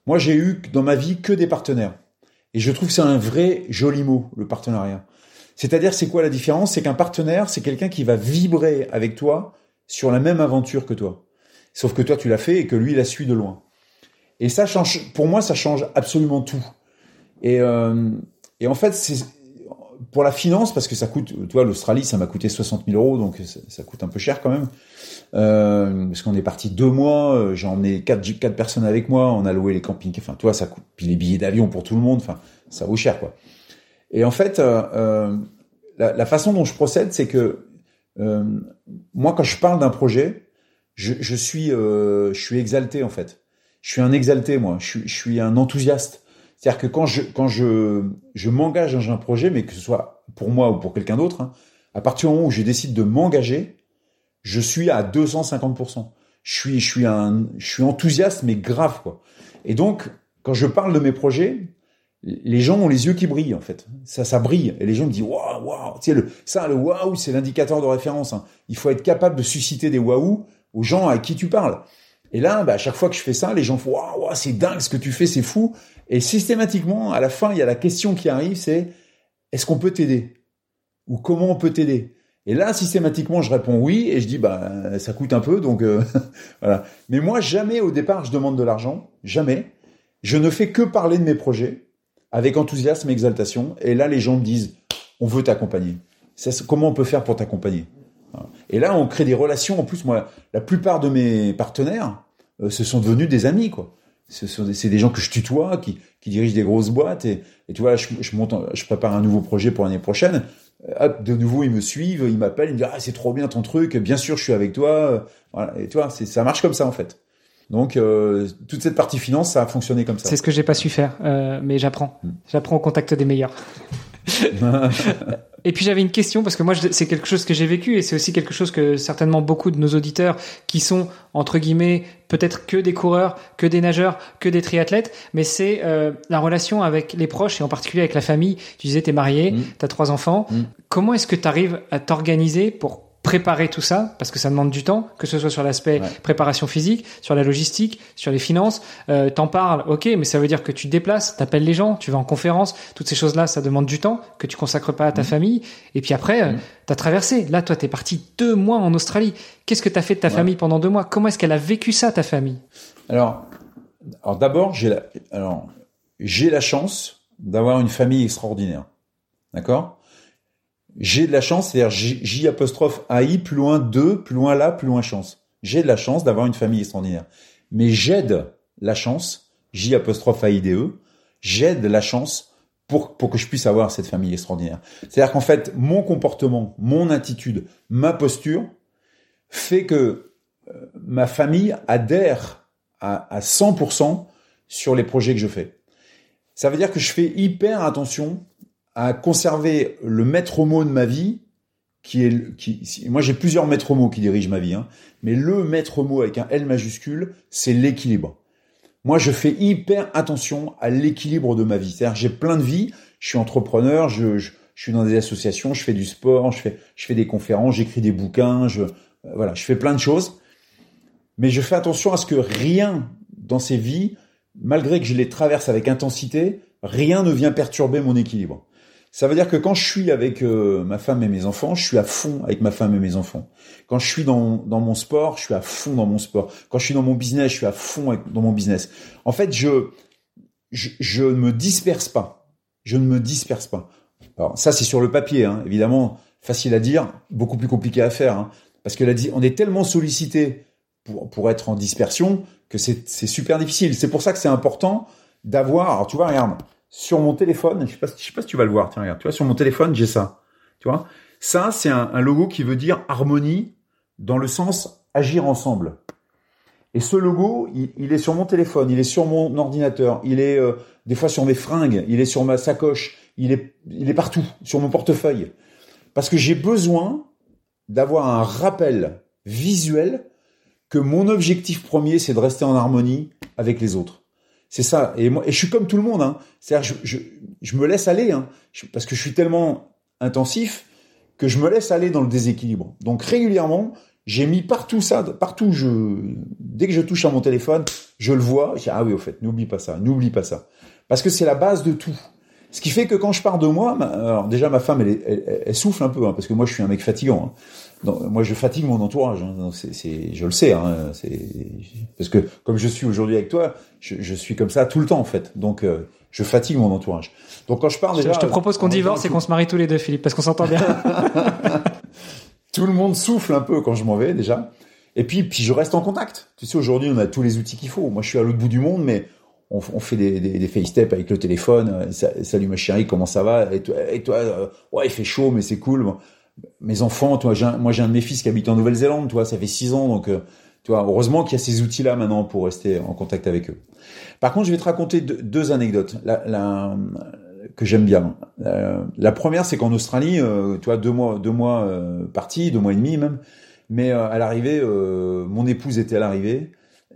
Moi, j'ai eu dans ma vie que des partenaires. Et je trouve que c'est un vrai joli mot, le partenariat. C'est-à-dire, c'est quoi la différence? C'est qu'un partenaire, c'est quelqu'un qui va vibrer avec toi sur la même aventure que toi. Sauf que toi, tu l'as fait et que lui, il a suit de loin. Et ça change, pour moi, ça change absolument tout. Et, euh, et en fait, c'est pour la finance, parce que ça coûte, toi, l'Australie, ça m'a coûté 60 000 euros, donc ça, coûte un peu cher quand même. Euh, parce qu'on est parti deux mois, euh, j'ai emmené quatre, personnes avec moi, on a loué les campings, enfin, toi, ça coûte, puis les billets d'avion pour tout le monde, enfin, ça vaut cher, quoi. Et en fait, euh, la, façon dont je procède, c'est que moi, quand je parle d'un projet, je, suis, je suis exalté en fait. Je suis un exalté, moi. Je suis un enthousiaste. C'est-à-dire que quand je quand je je m'engage dans un projet, mais que ce soit pour moi ou pour quelqu'un d'autre, hein, à partir du moment où je décide de m'engager, je suis à 250%. Je suis, je suis un, je suis enthousiaste, mais grave, quoi. Et donc, quand je parle de mes projets, les gens ont les yeux qui brillent, en fait. Ça, ça brille. Et les gens me disent, waouh, waouh. Tu sais, le, ça, le waouh, c'est l'indicateur de référence. Hein. Il faut être capable de susciter des waouh aux gens à qui tu parles. Et là, bah, à chaque fois que je fais ça, les gens font, waouh, waouh c'est dingue ce que tu fais, c'est fou. Et systématiquement, à la fin, il y a la question qui arrive, c'est, est-ce qu'on peut t'aider? Ou comment on peut t'aider? Et là, systématiquement, je réponds oui et je dis bah ça coûte un peu, donc euh, voilà. Mais moi, jamais au départ, je demande de l'argent, jamais. Je ne fais que parler de mes projets avec enthousiasme et exaltation. Et là, les gens me disent on veut t'accompagner. Comment on peut faire pour t'accompagner? Et là, on crée des relations. En plus, moi, la plupart de mes partenaires, euh, ce sont devenus des amis, quoi. C'est des gens que je tutoie, qui, qui dirigent des grosses boîtes. Et, et tu vois, je, je, monte, je prépare un nouveau projet pour l'année prochaine. Euh, de nouveau, ils me suivent, ils m'appellent, ils me disent ah c'est trop bien ton truc, bien sûr je suis avec toi. Voilà. Et tu vois, ça marche comme ça en fait. Donc euh, toute cette partie finance, ça a fonctionné comme ça. C'est ce que j'ai pas su faire, euh, mais j'apprends. Hmm. J'apprends au contact des meilleurs. Et puis j'avais une question parce que moi c'est quelque chose que j'ai vécu et c'est aussi quelque chose que certainement beaucoup de nos auditeurs qui sont entre guillemets peut-être que des coureurs, que des nageurs, que des triathlètes, mais c'est euh, la relation avec les proches et en particulier avec la famille. Tu disais t'es marié, mmh. t'as trois enfants. Mmh. Comment est-ce que tu arrives à t'organiser pour préparer tout ça, parce que ça demande du temps, que ce soit sur l'aspect préparation physique, sur la logistique, sur les finances. Euh, T'en parles, ok, mais ça veut dire que tu te déplaces, t'appelles les gens, tu vas en conférence, toutes ces choses-là, ça demande du temps que tu consacres pas à ta mmh. famille. Et puis après, mmh. tu as traversé. Là, toi, t'es parti deux mois en Australie. Qu'est-ce que t'as fait de ta famille pendant deux mois? Comment est-ce qu'elle a vécu ça, ta famille? Alors, alors d'abord, j'ai la, alors j'ai la chance d'avoir une famille extraordinaire. D'accord? J'ai de la chance, c'est-à-dire J apostrophe AI, plus loin de, plus loin là, plus loin chance. J'ai de la chance d'avoir une famille extraordinaire. Mais j'aide la chance, J apostrophe AIDE, j'aide la chance pour, pour que je puisse avoir cette famille extraordinaire. C'est-à-dire qu'en fait, mon comportement, mon attitude, ma posture fait que euh, ma famille adhère à, à 100% sur les projets que je fais. Ça veut dire que je fais hyper attention à conserver le maître mot de ma vie, qui est qui moi j'ai plusieurs maîtres mots qui dirigent ma vie hein, mais le maître mot avec un L majuscule c'est l'équilibre. Moi je fais hyper attention à l'équilibre de ma vie. C'est-à-dire j'ai plein de vies je suis entrepreneur je, suis dans des associations je fais du sport je fais des conférences j'écris des bouquins euh, voilà je fais plein de choses. Mais je fais attention à ce que rien dans ces vies malgré que je les traverse avec intensité rien ne vient perturber mon équilibre ça veut dire que quand je suis avec euh, ma femme et mes enfants, je suis à fond avec ma femme et mes enfants. Quand je suis dans, dans mon sport, je suis à fond dans mon sport. Quand je suis dans mon business, je suis à fond dans mon business. En fait, je, je, ne me disperse pas. Je ne me disperse pas. Alors ça, c'est sur le papier, hein. évidemment, facile à dire, beaucoup plus compliqué à faire. Hein. parce que on est tellement sollicité pour, pour être en dispersion que c'est super difficile. C'est pour ça que c'est important d'avoir, alors tu vois, regarde, sur mon téléphone, je sais pas, sais pas si tu vas le voir, tiens regarde, tu vois sur mon téléphone j'ai ça, tu vois. Ça c'est un, logo qui veut dire harmonie dans le sens agir ensemble. Et ce logo, il, est sur mon téléphone, il est sur mon ordinateur, il est euh, des fois sur mes fringues, il est sur ma sacoche, il est, il est partout, sur mon portefeuille. Parce que j'ai besoin d'avoir un rappel visuel que mon objectif premier, c'est de rester en harmonie avec les autres. C'est ça. Et moi, et je suis comme tout le monde. Hein. C'est-à-dire, je, je, je, me laisse aller, hein. parce que je suis tellement intensif que je me laisse aller dans le déséquilibre. Donc régulièrement, j'ai mis partout ça, partout. Je, dès que je touche à mon téléphone, je le vois. Je dis, ah oui, au fait, n'oublie pas ça, n'oublie pas ça, parce que c'est la base de tout. Ce qui fait que quand je pars de moi, alors déjà ma femme, elle, elle, elle souffle un peu, hein, parce que moi je suis un mec fatigant. Hein moi, je fatigue mon entourage. Hein. C'est, je le sais. Hein. parce que comme je suis aujourd'hui avec toi, je, je, suis comme ça tout le temps en fait. Donc, euh, je fatigue mon entourage. Donc, quand je pars déjà, je te propose qu'on divorce et qu'on se marie tous les deux, Philippe, parce qu'on s'entend bien. tout le monde souffle un peu quand je m'en vais déjà. Et puis, puis je reste en contact. Tu sais, aujourd'hui, on a tous les outils qu'il faut. Moi, je suis à l'autre bout du monde, mais on, on fait des, des, des avec le téléphone. Salut ma chérie, comment ça va? Et toi, et toi euh, ouais, il fait chaud, mais c'est cool mes enfants, toi, moi j'ai un de mes fils qui habite en Nouvelle-Zélande, toi, ça fait six ans, donc euh, heureusement qu'il y a ces outils-là maintenant pour rester en contact avec eux. Par contre, je vais te raconter deux, anecdotes la, que j'aime bien. Euh, la première, c'est qu'en Australie, euh, deux mois, deux mois euh, partis, deux mois et demi même, mais à l'arrivée, mon épouse était à l'arrivée.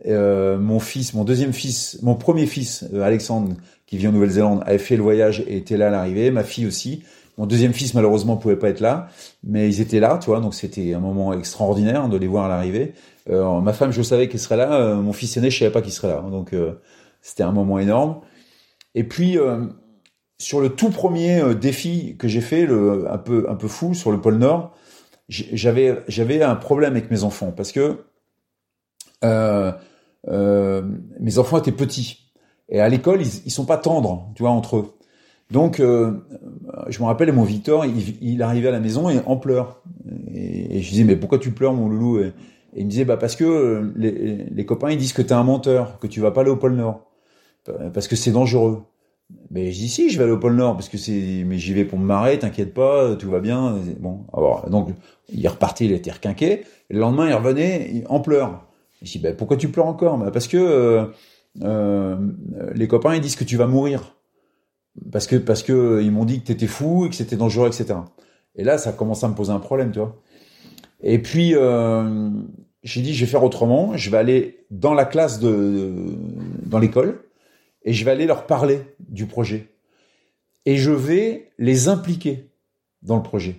Mon fils, mon deuxième fils, mon premier fils, Alexandre, qui vit en Nouvelle-Zélande, avait fait le voyage et était là à l'arrivée. Ma fille aussi. Mon deuxième fils malheureusement pouvait pas être là, mais ils étaient là, tu vois, donc c'était un moment extraordinaire de les voir à l'arrivée. Euh, ma femme, je savais qu'elle serait là, euh, mon fils aîné, je savais pas qu'il serait là, donc euh, c'était un moment énorme. Et puis sur le tout premier défi que j'ai fait, un peu un peu fou sur le pôle Nord, j'avais j'avais un problème avec mes enfants parce que mes enfants étaient petits et à l'école ils, ils sont pas tendres, tu vois, entre eux. Donc, euh, je me rappelle, mon Victor, il, arrivait à la maison et en pleurs. Et, je disais, mais pourquoi tu pleures, mon loulou? Et, il me disait, bah parce que euh, les, copains, ils disent que t'es un menteur, que tu vas pas aller au pôle Nord, parce que c'est dangereux. Mais je dis, si, je vais aller au pôle Nord, parce que c'est, mais j'y vais pour me marrer, t'inquiète pas, tout va bien. Bon, alors, donc, il repartait, il était requinqué. Et le lendemain, il revenait en pleurs. Je dis, bah, pourquoi tu pleures encore? Bah, Parce que euh, les copains, ils disent que tu vas mourir parce que parce que ils m'ont dit que t'étais fou et que c'était dangereux, etc. Et là, ça commence à me poser un problème, tu vois. Et puis euh, j'ai dit, je vais faire autrement. Je vais aller dans la classe de dans l'école et je vais aller leur parler du projet. Et je vais les impliquer dans le projet.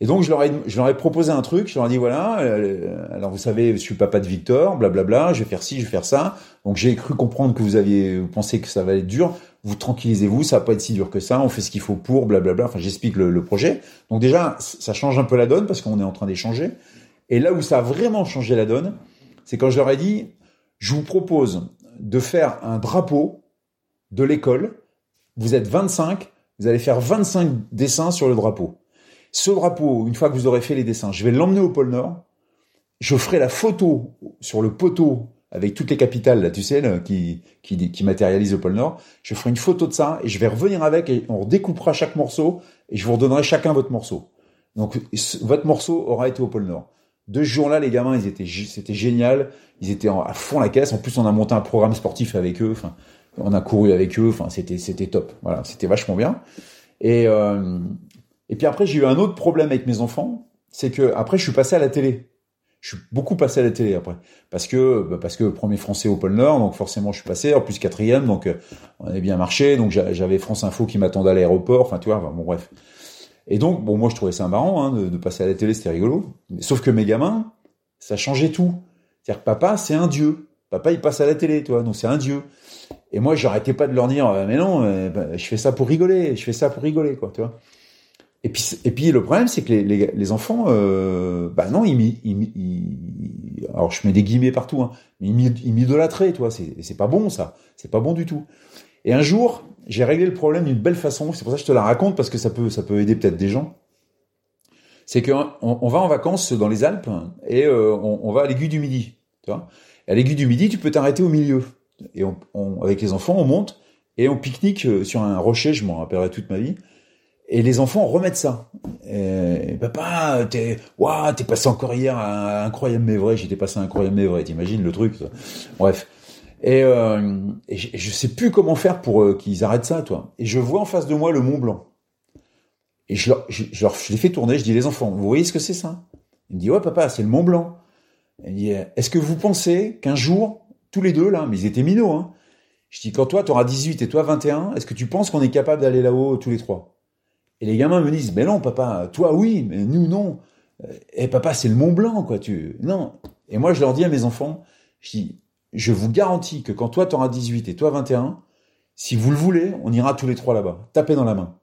Et donc je leur ai, je leur ai proposé un truc, je leur ai dit voilà, euh, alors vous savez, je suis papa de Victor, blablabla, je vais faire ci, je vais faire ça. Donc j'ai cru comprendre que vous aviez pensé que ça va être dur. Vous tranquillisez-vous, ça va pas être si dur que ça. On fait ce qu'il faut pour, blablabla. Enfin, j'explique le, projet. Donc déjà, ça change un peu la donne parce qu'on est en train d'échanger. Et là où ça a vraiment changé la donne, c'est quand je leur ai dit, je vous propose de faire un drapeau de l'école. Vous êtes 25, vous allez faire 25 dessins sur le drapeau. Ce drapeau, une fois que vous aurez fait les dessins, je vais l'emmener au pôle Nord. Je ferai la photo sur le poteau avec toutes les capitales, là, tu sais, qui, qui, matérialisent le pôle Nord. Je ferai une photo de ça et je vais revenir avec et on redécoupera chaque morceau et je vous redonnerai chacun votre morceau. Donc, votre morceau aura été au pôle Nord. De ce jour-là, les gamins, ils étaient, c'était génial. Ils étaient à fond la caisse. En plus, on a monté un programme sportif avec eux. Enfin, on a couru avec eux. Enfin, c'était, c'était top. Voilà, c'était vachement bien. Et, euh, et puis après, j'ai eu un autre problème avec mes enfants, c'est que après je suis passé à la télé. Je suis beaucoup passé à la télé après, parce que bah, parce que premier français au pôle Nord, donc forcément je suis passé. En plus quatrième, donc euh, on avait bien marché. Donc j'avais France Info qui m'attendait à l'aéroport. Enfin tu vois, bon bref. Et donc bon moi je trouvais ça marrant hein, de, de, passer à la télé, c'était rigolo. Sauf que mes gamins, ça changeait tout. C'est-à-dire papa c'est un dieu. Papa il passe à la télé, toi, donc c'est un dieu. Et moi j'arrêtais pas de leur dire mais non, bah, je fais ça pour rigoler, je fais ça pour rigoler quoi, tu vois. Et puis, et puis le problème, c'est que les, les, les enfants, euh, bah non, ils, ils, ils, alors je mets des guillemets partout, hein, mais ils m'idolâtraient, toi. C'est, pas bon ça, c'est pas bon du tout. Et un jour, j'ai réglé le problème d'une belle façon. C'est pour ça que je te la raconte parce que ça peut, ça peut aider peut-être des gens. C'est qu'on on va en vacances dans les Alpes et euh, on, on, va à l'aiguille du Midi. Tu vois à l'aiguille du Midi, tu peux t'arrêter au milieu. Et on, on, avec les enfants, on monte et on pique-nique euh, sur un rocher. Je m'en rappellerai toute ma vie. Et les enfants remettent ça. Et, papa, t'es, waouh, t'es passé encore hier à incroyable mais vrai. J'étais passé à incroyable mais vrai. T'imagines le truc. Bref. Et, euh, je, sais plus comment faire pour euh, qu'ils arrêtent ça, toi. Et je vois en face de moi le Mont Blanc. Et je leur, je, leur, je les fais tourner. Je dis les enfants, vous voyez ce que c'est ça? Il me dit ouais papa, c'est le Mont Blanc. Il dit est-ce que vous pensez qu'un jour, tous les deux là, mais ils étaient minots, hein. Je dis quand toi t'auras 18 et toi 21, est-ce que tu penses qu'on est capable d'aller là-haut tous les trois? Et les gamins me disent, mais non, papa, toi oui, mais nous non. Et eh, papa, c'est le Mont Blanc, quoi. Tu non. Et moi, je leur dis à mes enfants, je dis, je vous garantis que quand toi tu auras 18 et toi 21, si vous le voulez, on ira tous les trois là-bas, taper dans la main.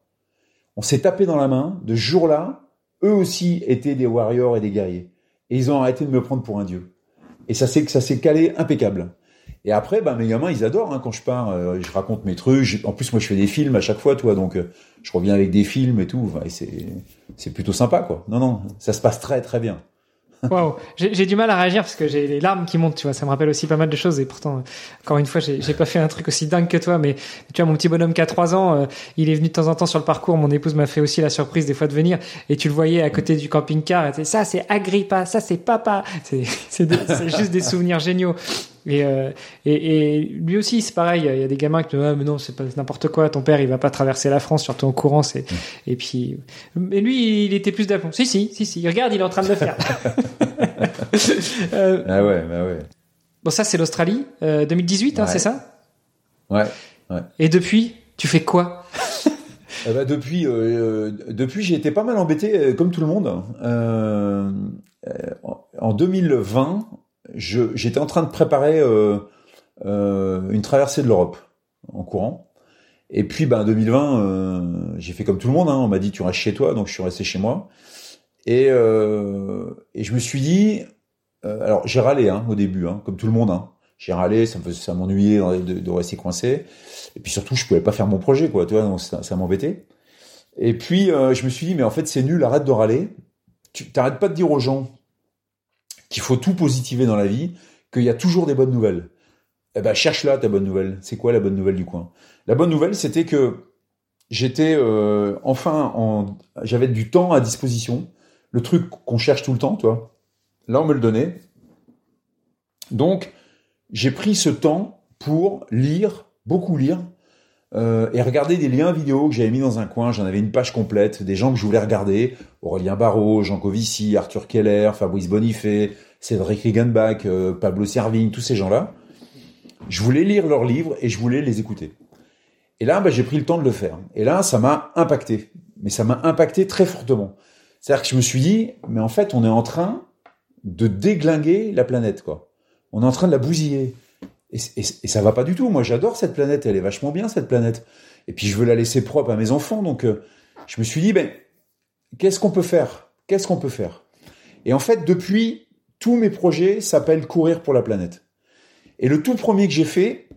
On s'est tapé dans la main. De ce jour-là, eux aussi étaient des warriors et des guerriers. Et ils ont arrêté de me prendre pour un dieu. Et ça ça s'est calé impeccable. Et après, bah, mes gamins, ils adorent hein, quand je pars. Euh, je raconte mes trucs. En plus, moi, je fais des films à chaque fois, toi. Donc, euh, je reviens avec des films et tout. et c'est plutôt sympa, quoi. Non, non, ça se passe très, très bien. Waouh, j'ai du mal à réagir parce que j'ai les larmes qui montent, tu vois. Ça me rappelle aussi pas mal de choses et pourtant, encore une fois, j'ai pas fait un truc aussi dingue que toi. Mais tu vois, mon petit bonhomme qui a trois ans, euh, il est venu de temps en temps sur le parcours. Mon épouse m'a fait aussi la surprise des fois de venir et tu le voyais à côté du camping-car. Ça, c'est Agrippa, ça, c'est papa. C'est juste des souvenirs géniaux. Et, euh, et, et, lui aussi, c'est pareil. Il y a des gamins qui me disent ah, mais non, c'est pas n'importe quoi. Ton père, il va pas traverser la France, surtout en courant. C'est mm. et puis, mais lui, il était plus d'aplomb. Si, si, si, si. Regarde, il est en train de le faire. euh, ah ouais, bah ouais. Bon, ça, c'est l'Australie, euh, 2018, hein, c'est ça? Ouais, ouais. Et depuis, tu fais quoi? Eh ben, depuis, euh, depuis, j'ai été pas mal embêté, euh, comme tout le monde. Euh, en 2020, j'étais en train de préparer euh, euh, une traversée de l'Europe en courant. Et puis, ben, 2020, euh, j'ai fait comme tout le monde. Hein, on m'a dit tu restes chez toi, donc je suis resté chez moi. Et, je me suis dit, alors j'ai râlé hein, au début, hein, comme tout le monde. J'ai râlé, ça me ça m'ennuyait de, rester coincé. Et puis surtout, je pouvais pas faire mon projet, quoi. Tu vois, ça m'embêtait. Et puis je me suis dit, mais en fait, c'est nul, arrête de râler. Tu t'arrêtes pas de dire aux gens qu'il faut tout positiver dans la vie, qu'il y a toujours des bonnes nouvelles. Eh ben, cherche-la ta bonne nouvelle. C'est quoi la bonne nouvelle du coin? La bonne nouvelle, c'était que j'étais euh, enfin en, j'avais du temps à disposition. Le truc qu'on cherche tout le temps, toi. Là, on me le donnait. Donc, j'ai pris ce temps pour lire, beaucoup lire, euh, et regarder des liens vidéo que j'avais mis dans un coin. J'en avais une page complète, des gens que je voulais regarder. Aurélien Barraud, Jean Covici, Arthur Keller, Fabrice Bonifay, Cédric Rickenbach, euh, Pablo Servigne, tous ces gens-là. Je voulais lire leurs livres et je voulais les écouter. Et là, bah, j'ai pris le temps de le faire. Et là, ça m'a impacté. Mais ça m'a impacté très fortement. C'est-à-dire que je me suis dit, mais en fait, on est en train de déglinguer la planète, quoi. On est en train de la bousiller. Et, et, et, ça va pas du tout. Moi, j'adore cette planète. Elle est vachement bien, cette planète. Et puis, je veux la laisser propre à mes enfants. Donc, euh, je me suis dit, ben, qu'est-ce qu'on peut faire? Qu'est-ce qu'on peut faire? Et en fait, depuis, tous mes projets s'appellent Courir pour la planète. Et le tout premier que j'ai fait,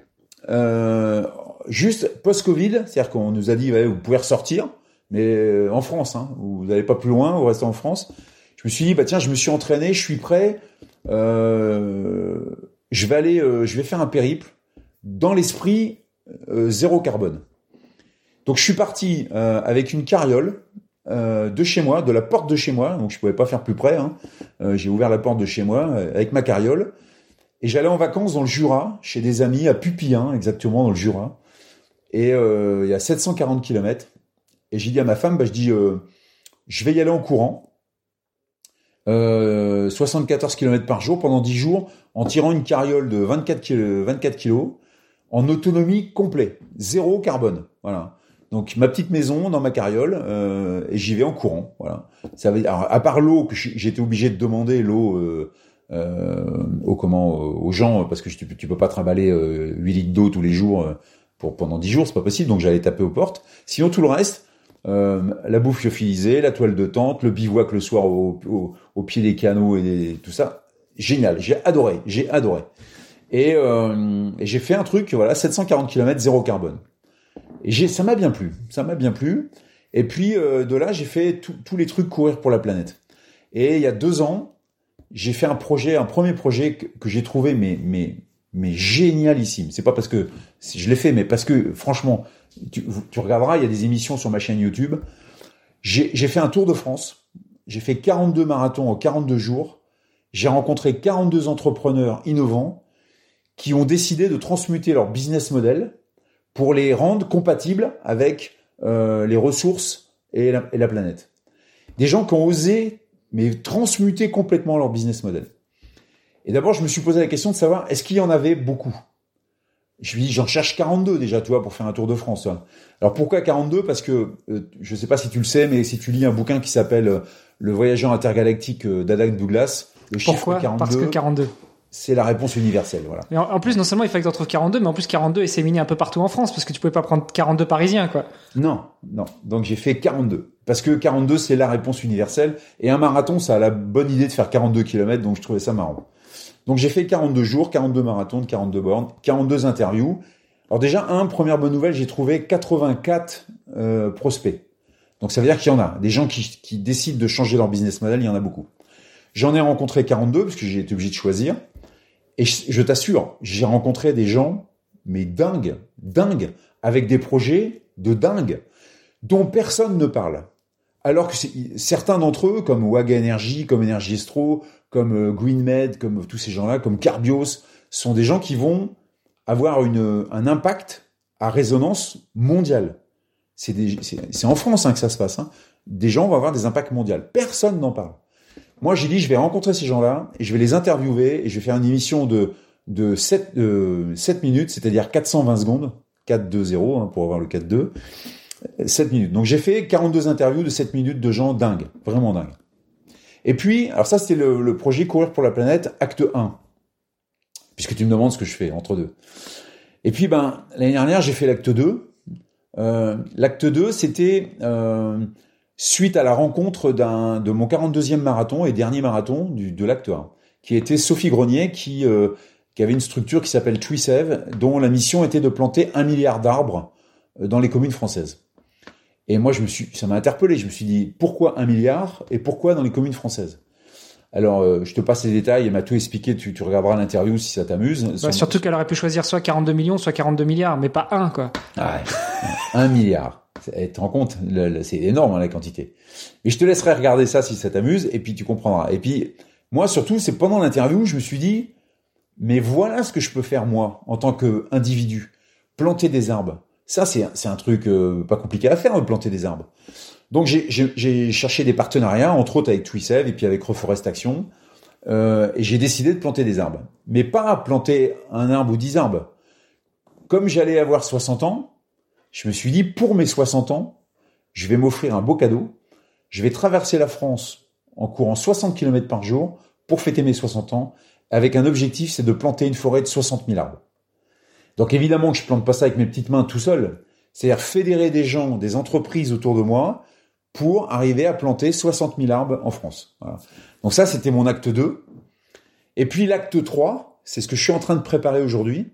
euh, juste post-Covid, c'est-à-dire qu'on nous a dit, vous pouvez ressortir, mais euh, en France, hein, vous n'allez pas plus loin, vous restez en France. Je me suis dit, bah tiens, je me suis entraîné, je suis prêt. Je vais aller, euh, je vais faire un périple dans l'esprit euh, zéro carbone. Donc je suis parti euh, avec une carriole de chez moi, de la porte de chez moi, donc je pouvais pas faire plus près. Hein. J'ai ouvert la porte de chez moi avec ma carriole et j'allais en vacances dans le Jura chez des amis à Pupillin, exactement dans le Jura. Et il y a 740 km. Et j'ai dit à ma femme, bah, je dis, je vais y aller en courant. Euh, 74 km par jour pendant 10 jours en tirant une carriole de 24 kg, 24 kilos en autonomie complète, zéro carbone. Voilà. Donc ma petite maison dans ma carriole euh, et j'y vais en courant. Voilà. Ça veut, alors, à part l'eau que j'étais obligé de demander l'eau euh, euh, aux comment aux gens parce que tu, tu peux pas trimballer 8 litres d'eau tous les jours pour pendant 10 jours, c'est pas possible. Donc j'allais taper aux portes. Sinon tout le reste, la bouffe lyophilisée, la toile de tente, le bivouac le soir au, pied des canaux et tout ça, génial. J'ai adoré, j'ai adoré. Et, euh, j'ai fait un truc, voilà, 740 km zéro carbone. Et ça m'a bien plu, ça m'a bien plu. Et puis euh, de là, j'ai fait tous les trucs courir pour la planète. Et il y a deux ans, j'ai fait un projet, un premier projet que, que j'ai trouvé mais mais mais génialissime. C'est pas parce que je l'ai fait, mais parce que franchement, tu, regarderas, il y a des émissions sur ma chaîne YouTube. J'ai fait un tour de France. J'ai fait 42 marathons en 42 jours. J'ai rencontré 42 entrepreneurs innovants qui ont décidé de transmuter leur business model pour les rendre compatibles avec euh, les ressources et la, et la, planète. Des gens qui ont osé mais transmuter complètement leur business model. Et d'abord, je me suis posé la question de savoir est-ce qu'il y en avait beaucoup? Je me dis j'en cherche 42 déjà, tu vois, pour faire un tour de France. Hein. Alors pourquoi 42 Parce que euh, je sais pas si tu le sais, mais si tu lis un bouquin qui s'appelle euh, Le voyageur intergalactique euh, d'Adam Douglas, le Pourquoi chiffre 42. Parce que 42 c'est la réponse universelle. Voilà. Et en, plus, non seulement il fallait que tu trouves 42, mais en plus 42 est séminé un peu partout en France parce que tu pouvais pas prendre 42 parisiens, quoi. Non, non. Donc j'ai fait 42 parce que 42 c'est la réponse universelle et un marathon ça a la bonne idée de faire 42 km, donc je trouvais ça marrant. Donc j'ai fait 42 jours, 42 marathons, 42 bornes, 42 interviews. Alors déjà un première bonne nouvelle, j'ai trouvé 84 euh, prospects. Donc ça veut dire qu'il y en a des gens qui, qui décident de changer leur business model, il y en a beaucoup. J'en ai rencontré 42 parce que j'ai été obligé de choisir. Et je, je t'assure, j'ai rencontré des gens, mais dingues, dingues, avec des projets de dingues, dont personne ne parle. Alors que certains d'entre eux, comme Waga Energy, comme Energy Estro, comme euh, GreenMed, comme tous ces gens-là, comme Carbios, sont des gens qui vont avoir une, un impact à résonance mondiale. C'est en France hein, que ça se passe. Hein. Des gens vont avoir des impacts mondiaux. Personne n'en parle. Moi, j'ai dit, je vais rencontrer ces gens-là et je vais les interviewer et je vais faire une émission de, de 7, euh, 7 minutes, c'est-à-dire 420 secondes, 4-2-0 hein, pour avoir le 4-2, 7 minutes. Donc j'ai fait 42 interviews de 7 minutes de gens dingues, vraiment dingues. Et puis, alors ça c'était le, projet Courir pour la planète, acte 1, puisque tu me demandes ce que je fais entre deux. Et puis, ben, l'année dernière, j'ai fait l'acte 2. Euh, l'acte 2, c'était... Euh, suite à la rencontre de mon 42e marathon et dernier marathon du, de l'acte 1, qui était Sophie Grenier, qui, euh, qui avait une structure qui s'appelle TreeSave, dont la mission était de planter un milliard d'arbres dans les communes françaises. Et moi, je me suis, ça m'a interpellé. Je me suis dit, pourquoi un milliard et pourquoi dans les communes françaises? Alors, euh, je te passe les détails, elle m'a tout expliqué, tu, tu regarderas l'interview si ça t'amuse. Bah, surtout qu'elle aurait pu choisir soit 42 millions, soit 42 milliards, mais pas un, quoi. Ah ouais, un milliard. Tu te rends compte, c'est énorme hein, la quantité. Mais je te laisserai regarder ça si ça t'amuse, et puis tu comprendras. Et puis, moi surtout, c'est pendant l'interview, je me suis dit, mais voilà ce que je peux faire moi, en tant qu'individu. Planter des arbres. Ça, c'est un truc euh, pas compliqué à faire, de planter des arbres. Donc j'ai cherché des partenariats, entre autres avec Twisave et puis avec Reforestation, euh, et j'ai décidé de planter des arbres. Mais pas planter un arbre ou dix arbres. Comme j'allais avoir 60 ans, je me suis dit, pour mes 60 ans, je vais m'offrir un beau cadeau. Je vais traverser la France en courant 60 km par jour pour fêter mes 60 ans, avec un objectif, c'est de planter une forêt de 60 000 arbres. Donc évidemment que je plante pas ça avec mes petites mains tout seul. C'est-à-dire fédérer des gens, des entreprises autour de moi pour arriver à planter 60 000 arbres en France. Voilà. Donc ça, c'était mon acte 2. Et puis l'acte 3, c'est ce que je suis en train de préparer aujourd'hui.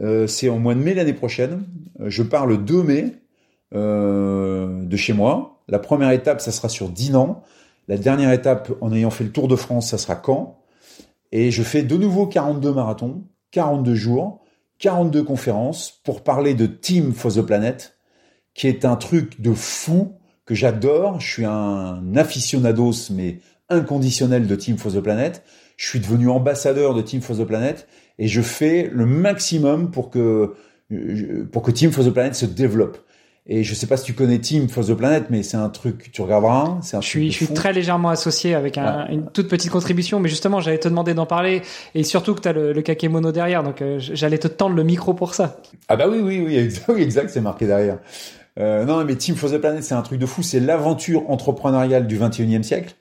Euh, c'est en mois de mai l'année prochaine. Euh, je pars le 2 mai euh, de chez moi. La première étape, ça sera sur Dinan. La dernière étape, en ayant fait le Tour de France, ça sera Caen. Et je fais de nouveau 42 marathons, 42 jours, 42 conférences pour parler de Team for the Planet, qui est un truc de fou que j'adore. Je suis un aficionados, mais inconditionnel de Team for the Planet. Je suis devenu ambassadeur de Team for the Planet et je fais le maximum pour que pour que Team for the Planet se développe. Et je sais pas si tu connais Team for the Planet, mais c'est un truc que tu regarderas. C'est un je suis, je suis très légèrement associé avec un, une toute petite contribution, mais justement, j'allais te demander d'en parler, et surtout que tu as le, le kakémono derrière, donc euh, j'allais te tendre le micro pour ça. Ah bah oui, oui, oui, exact, exact c'est marqué derrière. Euh, non, mais Team for the Planet, c'est un truc de fou. C'est l'aventure entrepreneuriale du 21e siècle.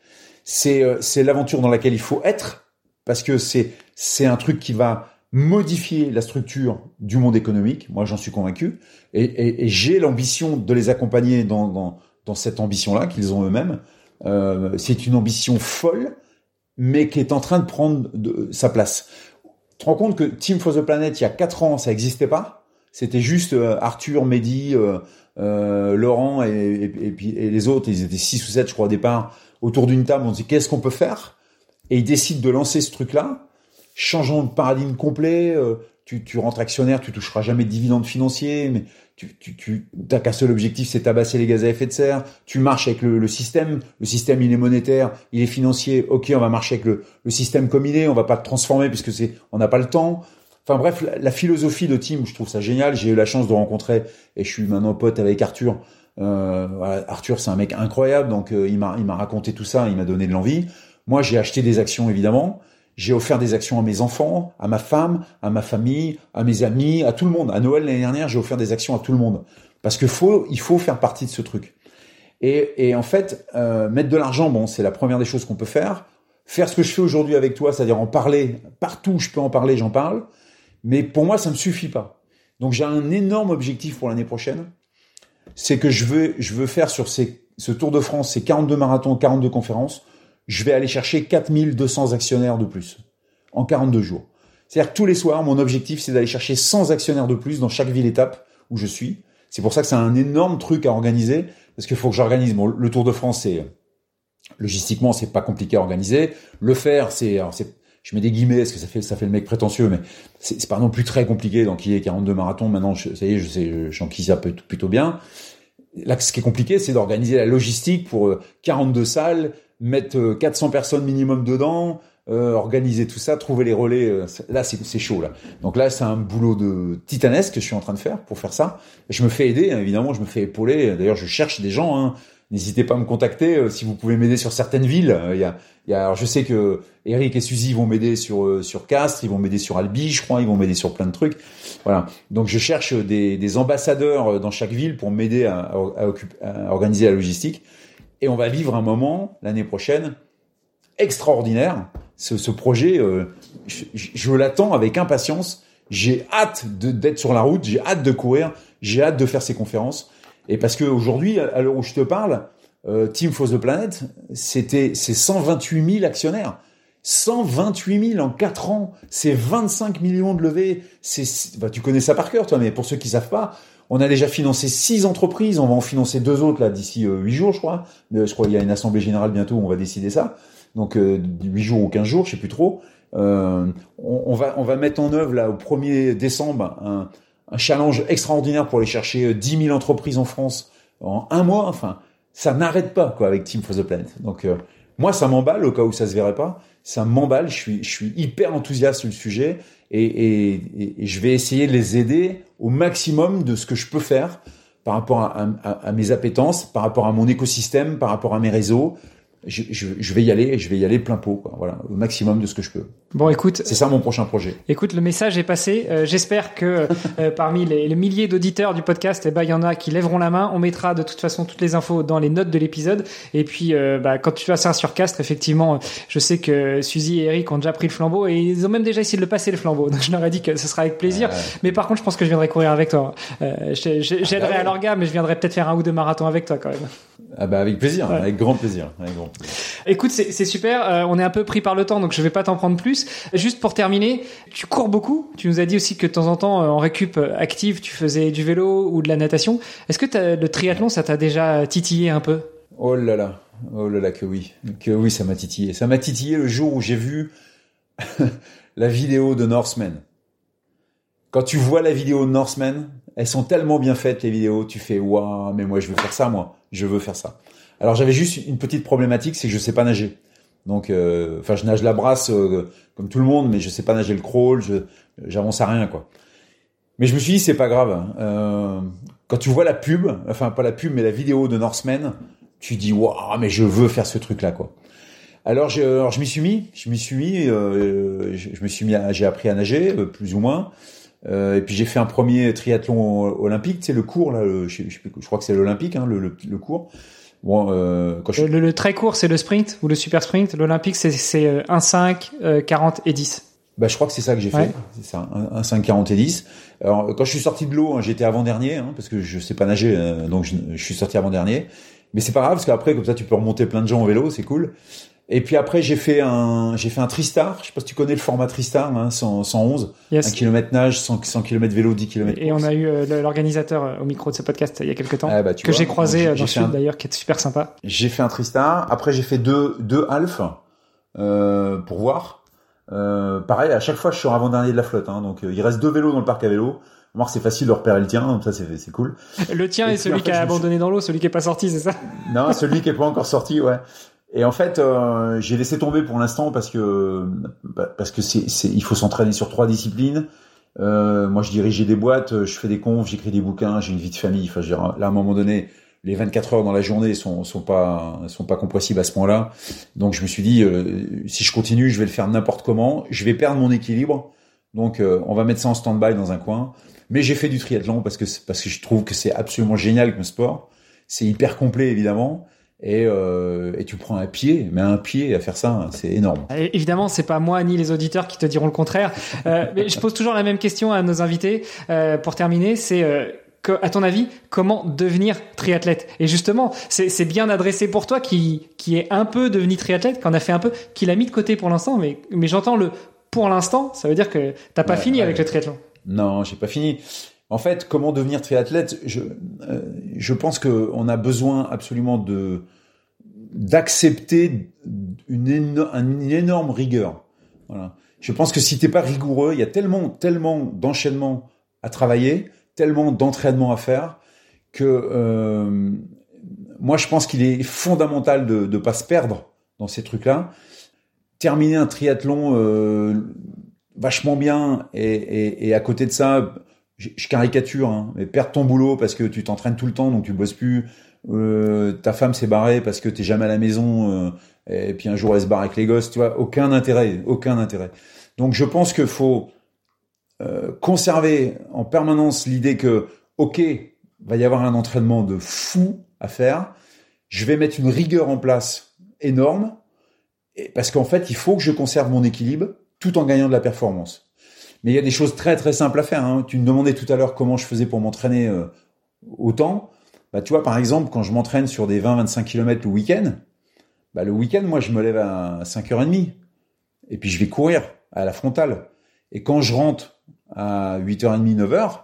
C'est euh, c'est l'aventure dans laquelle il faut être, parce que c'est un truc qui va modifier la structure du monde économique. Moi, j'en suis convaincu. Et, et, et j'ai l'ambition de les accompagner dans, dans, dans cette ambition-là qu'ils ont eux-mêmes. Euh, c'est une ambition folle, mais qui est en train de prendre de, sa place. Tu te rends compte que Team for the Planet, il y a quatre ans, ça n'existait pas. C'était juste euh, Arthur, Mehdi, euh, euh Laurent et, et, et les autres. Ils étaient six ou sept, je crois, au départ, autour d'une table. On se dit qu'est-ce qu'on peut faire? Et ils décident de lancer ce truc-là changeons de paradigme complet. Euh, tu, tu rentres actionnaire, tu toucheras jamais de dividendes financiers, mais tu, tu, tu t'as qu'un seul objectif, c'est tabasser les gaz à effet de serre. Tu marches avec le, le, système. Le système, il est monétaire, il est financier. Ok, on va marcher avec le, le système comme il est. On va pas te transformer puisque c'est, on n'a pas le temps. Enfin bref, la, philosophie de team, je trouve ça génial. J'ai eu la chance de rencontrer et je suis maintenant pote avec Arthur. Euh, voilà, Arthur, c'est un mec incroyable, donc euh, il m'a il m'a raconté tout ça, il m'a donné de l'envie. Moi, j'ai acheté des actions évidemment. J'ai offert des actions à mes enfants, à ma femme, à ma famille, à mes amis, à tout le monde. À Noël l'année dernière, j'ai offert des actions à tout le monde parce que faut, faire partie de ce truc. Et, en fait, euh, mettre de l'argent, bon, c'est la première des choses qu'on peut faire. Faire ce que je fais aujourd'hui avec toi, c'est-à-dire en parler partout où je peux en parler, j'en parle. Mais pour moi, ça me suffit pas. Donc j'ai un énorme objectif pour l'année prochaine, c'est que je veux, faire sur ce Tour de France, ces 42 marathons, 42 conférences, je vais aller chercher 4200 actionnaires de plus en 42 jours. C'est-à-dire tous les soirs, mon objectif, c'est d'aller chercher 100 actionnaires de plus dans chaque ville-étape où je suis. C'est pour ça que c'est un énorme truc à organiser, parce qu'il faut que j'organise. Bon, le Tour de France, c'est logistiquement, c'est pas compliqué à organiser. Le faire, c'est, je mets des guillemets, parce que ça fait, ça fait le mec prétentieux, mais c'est pas non plus très compliqué d'enquiller 42 marathons. Maintenant, je, ça y est, je sais, j'enquille ça plutôt bien. Là, ce qui est compliqué, c'est d'organiser la logistique pour 42 salles, mettre 400 euh, personnes minimum dedans, euh, organiser tout ça, trouver les relais. Euh, là, c'est chaud là. Donc là, c'est un boulot de titanesque que je suis en train de faire pour faire ça. Je me fais aider, hein, évidemment, je me fais épauler. D'ailleurs, je cherche des gens. Hein. N'hésitez pas à me contacter euh, si vous pouvez m'aider sur certaines villes. Il y a, y a, alors je sais que Eric et Suzy vont m'aider sur sur Castres, ils vont m'aider sur Albi, je crois, ils vont m'aider sur plein de trucs. Voilà. Donc je cherche des, des ambassadeurs dans chaque ville pour m'aider à, à, à organiser la logistique et on va vivre un moment l'année prochaine extraordinaire. Ce, projet, euh, je, l'attends avec impatience. J'ai hâte d'être sur la route, j'ai hâte de courir, j'ai hâte de faire ces conférences. Et parce qu'aujourd'hui, à l'heure où je te parle, euh, Team for the Planet, c'était c'est 128 000 actionnaires. 128 000 en 4 ans, c'est 25 millions de levées. Bah, tu connais ça par cœur, toi, mais pour ceux qui savent pas, on a déjà financé six entreprises, on va en financer deux autres là d'ici euh, huit jours, je crois. Euh, je crois qu'il y a une assemblée générale bientôt où on va décider ça. Donc euh, huit jours ou 15 jours, je sais plus trop. on, on, va on va mettre en œuvre là au 1er décembre un, un challenge extraordinaire pour aller chercher 10 000 entreprises en France en un mois. Enfin, ça n'arrête pas quoi avec Team for the Planet. Donc moi, ça m'emballe au cas où ça se verrait pas. Ça m'emballe. Je suis je suis hyper enthousiaste sur le sujet et, et, et, je vais essayer de les aider au maximum de ce que je peux faire par rapport à, mes appétences, par rapport à mon écosystème, par rapport à mes réseaux, je, je, je, vais y aller et je vais y aller plein pot, quoi. voilà, au maximum de ce que je peux. Bon, écoute, c'est ça mon prochain projet. Écoute, le message est passé. Euh, J'espère que euh, parmi les, les, milliers d'auditeurs du podcast, eh ben il y en a qui lèveront la main. On mettra de toute façon toutes les infos dans les notes de l'épisode. Et puis, euh, bah, quand tu vas sur Castres, effectivement, je sais que Suzy et Eric ont déjà pris le flambeau et ils ont même déjà essayé de le passer le flambeau. Donc je leur ai dit que ce sera avec plaisir. Mais par contre, je pense que je viendrai courir avec toi. J'aiderai ah bah à l'orga, mais je viendrai peut-être faire un ou deux marathons avec toi quand même. Ah bah avec plaisir, avec grand plaisir, avec grand Écoute, c'est super. Euh, on est un peu pris par le temps, donc je vais pas t'en prendre plus. Juste pour terminer, tu cours beaucoup. Tu nous as dit aussi que de temps en temps, euh, en récup euh, active, tu faisais du vélo ou de la natation. Est-ce que le triathlon, ça t'a déjà titillé un peu? Oh là là, oh là là, que oui, que oui, ça m'a titillé. Ça m'a titillé le jour où j'ai vu la vidéo de Norseman. Quand tu vois la vidéo de Norseman, elles sont tellement bien faites les vidéos, tu fais waouh, mais moi je veux faire ça, moi, je veux faire ça. Alors j'avais juste une petite problématique, c'est que je sais pas nager. Donc, euh, enfin, je nage la brasse comme tout le monde, mais je sais pas nager le crawl, j'avance à rien quoi. Mais je me suis dit c'est pas grave. Euh, quand tu vois la pub, enfin pas la pub, mais la vidéo de Norseman, tu dis waouh, mais je veux faire ce truc-là, quoi. Alors je, alors je m'y suis mis, je m'y suis mis, euh, je, me suis mis, j'ai appris à nager, euh, plus ou moins. Euh, et puis j'ai fait un premier triathlon olympique, c'est le cours là, je, crois que c'est l'olympique, hein, le, cours. Bon, euh, quand je... le, le, très court c'est le sprint ou le super sprint. L'olympique c'est c'est 1 5, 40 et 10. Bah, je crois que c'est ça que j'ai fait. C'est ça, un, 5, 40 et 10. Alors, quand je suis sorti de l'eau, hein, j'étais avant-dernier, hein, parce que je sais pas nager, euh, donc je, je, suis sorti avant-dernier. Mais c'est pas grave, parce qu'après, comme ça, tu peux remonter plein de gens en vélo, c'est cool. Et puis après, j'ai fait un, j'ai fait un Tristar. Je sais pas si tu connais le format Tristar, hein, 100, 111. Yes. 1 km nage, 100, 100 km vélo, 10 km. Et on a eu euh, l'organisateur euh, au micro de ce podcast il y a quelques temps, ah bah, que j'ai croisé dans le sud d'ailleurs, qui est super sympa. J'ai fait un Tristar. Après, j'ai fait deux, deux half, euh, pour voir. Euh, pareil, à chaque fois, je suis avant-dernier de la flotte. Hein, donc, euh, il reste deux vélos dans le parc à vélo. Moi, c'est facile de repérer le tien, donc ça, c'est cool. Le tien est celui qui a abandonné dans l'eau, celui qui est pas sorti, c'est ça? Non, celui qui est pas encore sorti, ouais. Et en fait, euh, j'ai laissé tomber pour l'instant parce que bah, parce que c'est il faut s'entraîner sur trois disciplines. Euh, moi, je dirigeais des boîtes, je fais des confs, j'écris des bouquins, j'ai une vie de famille. Enfin, je là, à un moment donné, les 24 heures dans la journée sont sont pas sont pas compressibles à ce point-là. Donc je me suis dit euh, si je continue, je vais le faire n'importe comment, je vais perdre mon équilibre. Donc euh, on va mettre ça en stand-by dans un coin. Mais j'ai fait du triathlon parce que parce que je trouve que c'est absolument génial comme sport. C'est hyper complet évidemment. Et, euh, et tu prends un pied, mais un pied à faire ça, c'est énorme. évidemment, c'est pas moi ni les auditeurs qui te diront le contraire. Euh, mais je pose toujours la même question à nos invités euh, pour terminer. C'est que, à ton avis, comment devenir triathlète? Et justement, c'est bien adressé pour toi qui, qui est un peu devenu triathlète, qui en a fait un peu, qui l'a mis de côté pour l'instant, mais, mais j'entends le pour l'instant, ça veut dire que t'as pas fini avec le triathlon. Non, j'ai pas fini. En fait, comment devenir triathlète Je, euh, je pense que on a besoin absolument de d'accepter une, énorme rigueur. Je pense que si t'es pas rigoureux, il y a tellement, tellement d'enchaînements à travailler tellement d'entraînement à faire que euh, moi je pense qu'il est fondamental de ne pas se perdre dans ces trucs-là. Terminer un triathlon euh, vachement bien et, à côté de ça, je, caricature, hein, mais perdre ton boulot parce que tu t'entraînes tout le temps donc tu bosses plus. Euh, ta femme s'est barrée parce que t'es jamais à la maison euh, et puis un jour elle se barre avec les gosses, tu vois, aucun intérêt, aucun intérêt. Donc je pense qu'il faut euh, conserver en permanence l'idée que, ok, va y avoir un entraînement de fou à faire, je vais mettre une rigueur en place énorme, et parce qu'en fait, il faut que je conserve mon équilibre tout en gagnant de la performance. Mais il y a des choses très très simples à faire. Hein. Tu me demandais tout à l'heure comment je faisais pour m'entraîner euh, autant. Bah, tu vois, par exemple, quand je m'entraîne sur des 20-25 km le week-end, bah, le week-end, moi, je me lève à 5h30. Et puis, je vais courir à la frontale. Et quand je rentre à 8h30, 9h,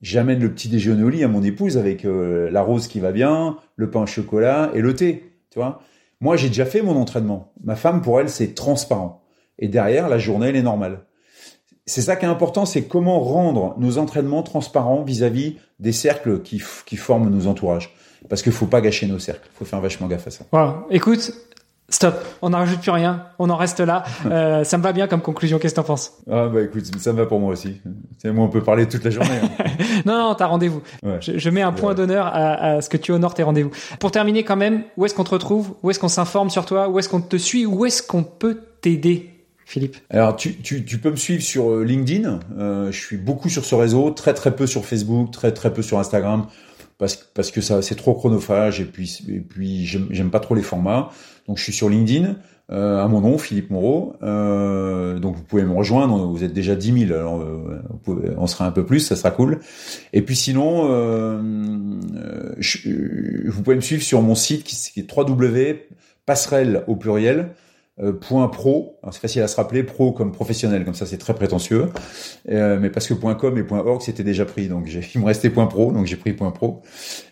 j'amène le petit déjeuner au lit à mon épouse avec euh, la rose qui va bien, le pain au chocolat et le thé, tu vois. Moi, j'ai déjà fait mon entraînement. Ma femme, pour elle, c'est transparent. Et derrière, la journée, elle est normale. C'est ça qui est important, c'est comment rendre nos entraînements transparents vis-à-vis des cercles qui, qui forment nos entourages. Parce qu'il faut pas gâcher nos cercles. Il faut faire vachement gaffe à ça. Wow. Écoute, Stop, on n'en rajoute plus rien, on en reste là. Euh, ça me va bien comme conclusion, qu'est-ce que t'en penses? Ah bah écoute, ça me va pour moi aussi. Moi on peut parler toute la journée. Hein. non, non, t'as rendez-vous. Je, mets un point d'honneur à, ce que tu honores tes rendez-vous. Pour terminer quand même, où est-ce qu'on te retrouve? Où est-ce qu'on s'informe sur toi? Où est-ce qu'on te suit? Où est-ce qu'on peut t'aider? Philippe Alors tu, tu, peux me suivre sur euh, LinkedIn, euh, je suis beaucoup sur ce réseau, très très peu sur Facebook, très très peu sur Instagram parce, que ça c'est trop chronophage et puis j'aime pas trop les formats. Donc je suis sur LinkedIn euh, à mon nom Philippe Moreau. Donc vous pouvez me rejoindre. Vous êtes déjà 10 000. Alors euh, on sera un peu plus, ça sera cool. Et puis sinon, vous pouvez me suivre sur mon site qui, qui est www.passerelle au pluriel point pro, c'est facile à se rappeler, pro comme professionnel, comme ça c'est très prétentieux, euh, mais parce que point .com et point .org c'était déjà pris, donc il me restait point .pro, donc j'ai pris point .pro.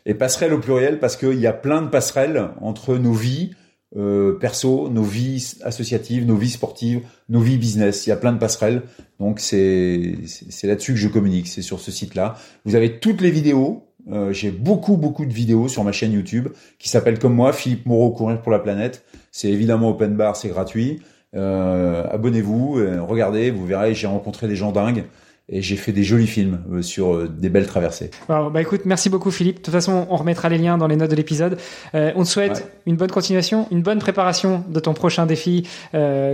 Et passerelle au pluriel parce qu'il y a plein de passerelles entre nos vies euh, perso, nos vies associatives, nos vies sportives, nos vies business. Il y a plein de passerelles, donc c'est c'est là-dessus que je communique, c'est sur ce site-là. Vous avez toutes les vidéos. Euh, j'ai beaucoup beaucoup de vidéos sur ma chaîne YouTube qui s'appelle comme moi Philippe Moreau courir pour la planète. C'est évidemment open bar, c'est gratuit. Euh, abonnez-vous, euh, regardez, vous verrez, j'ai rencontré des gens dingues et j'ai fait des jolis films euh, sur euh, des belles traversées. bah écoute, merci beaucoup Philippe. De toute façon, on remettra les liens dans les notes de l'épisode. Euh, on te souhaite une bonne continuation, une bonne préparation de ton prochain défi,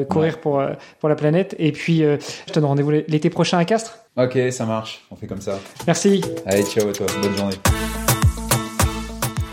courir pour pour la planète. Et puis, je te donne rendez-vous l'été prochain à Castres. Ok, ça marche. On fait comme ça. Merci. Allez, ciao à toi. Bonne journée.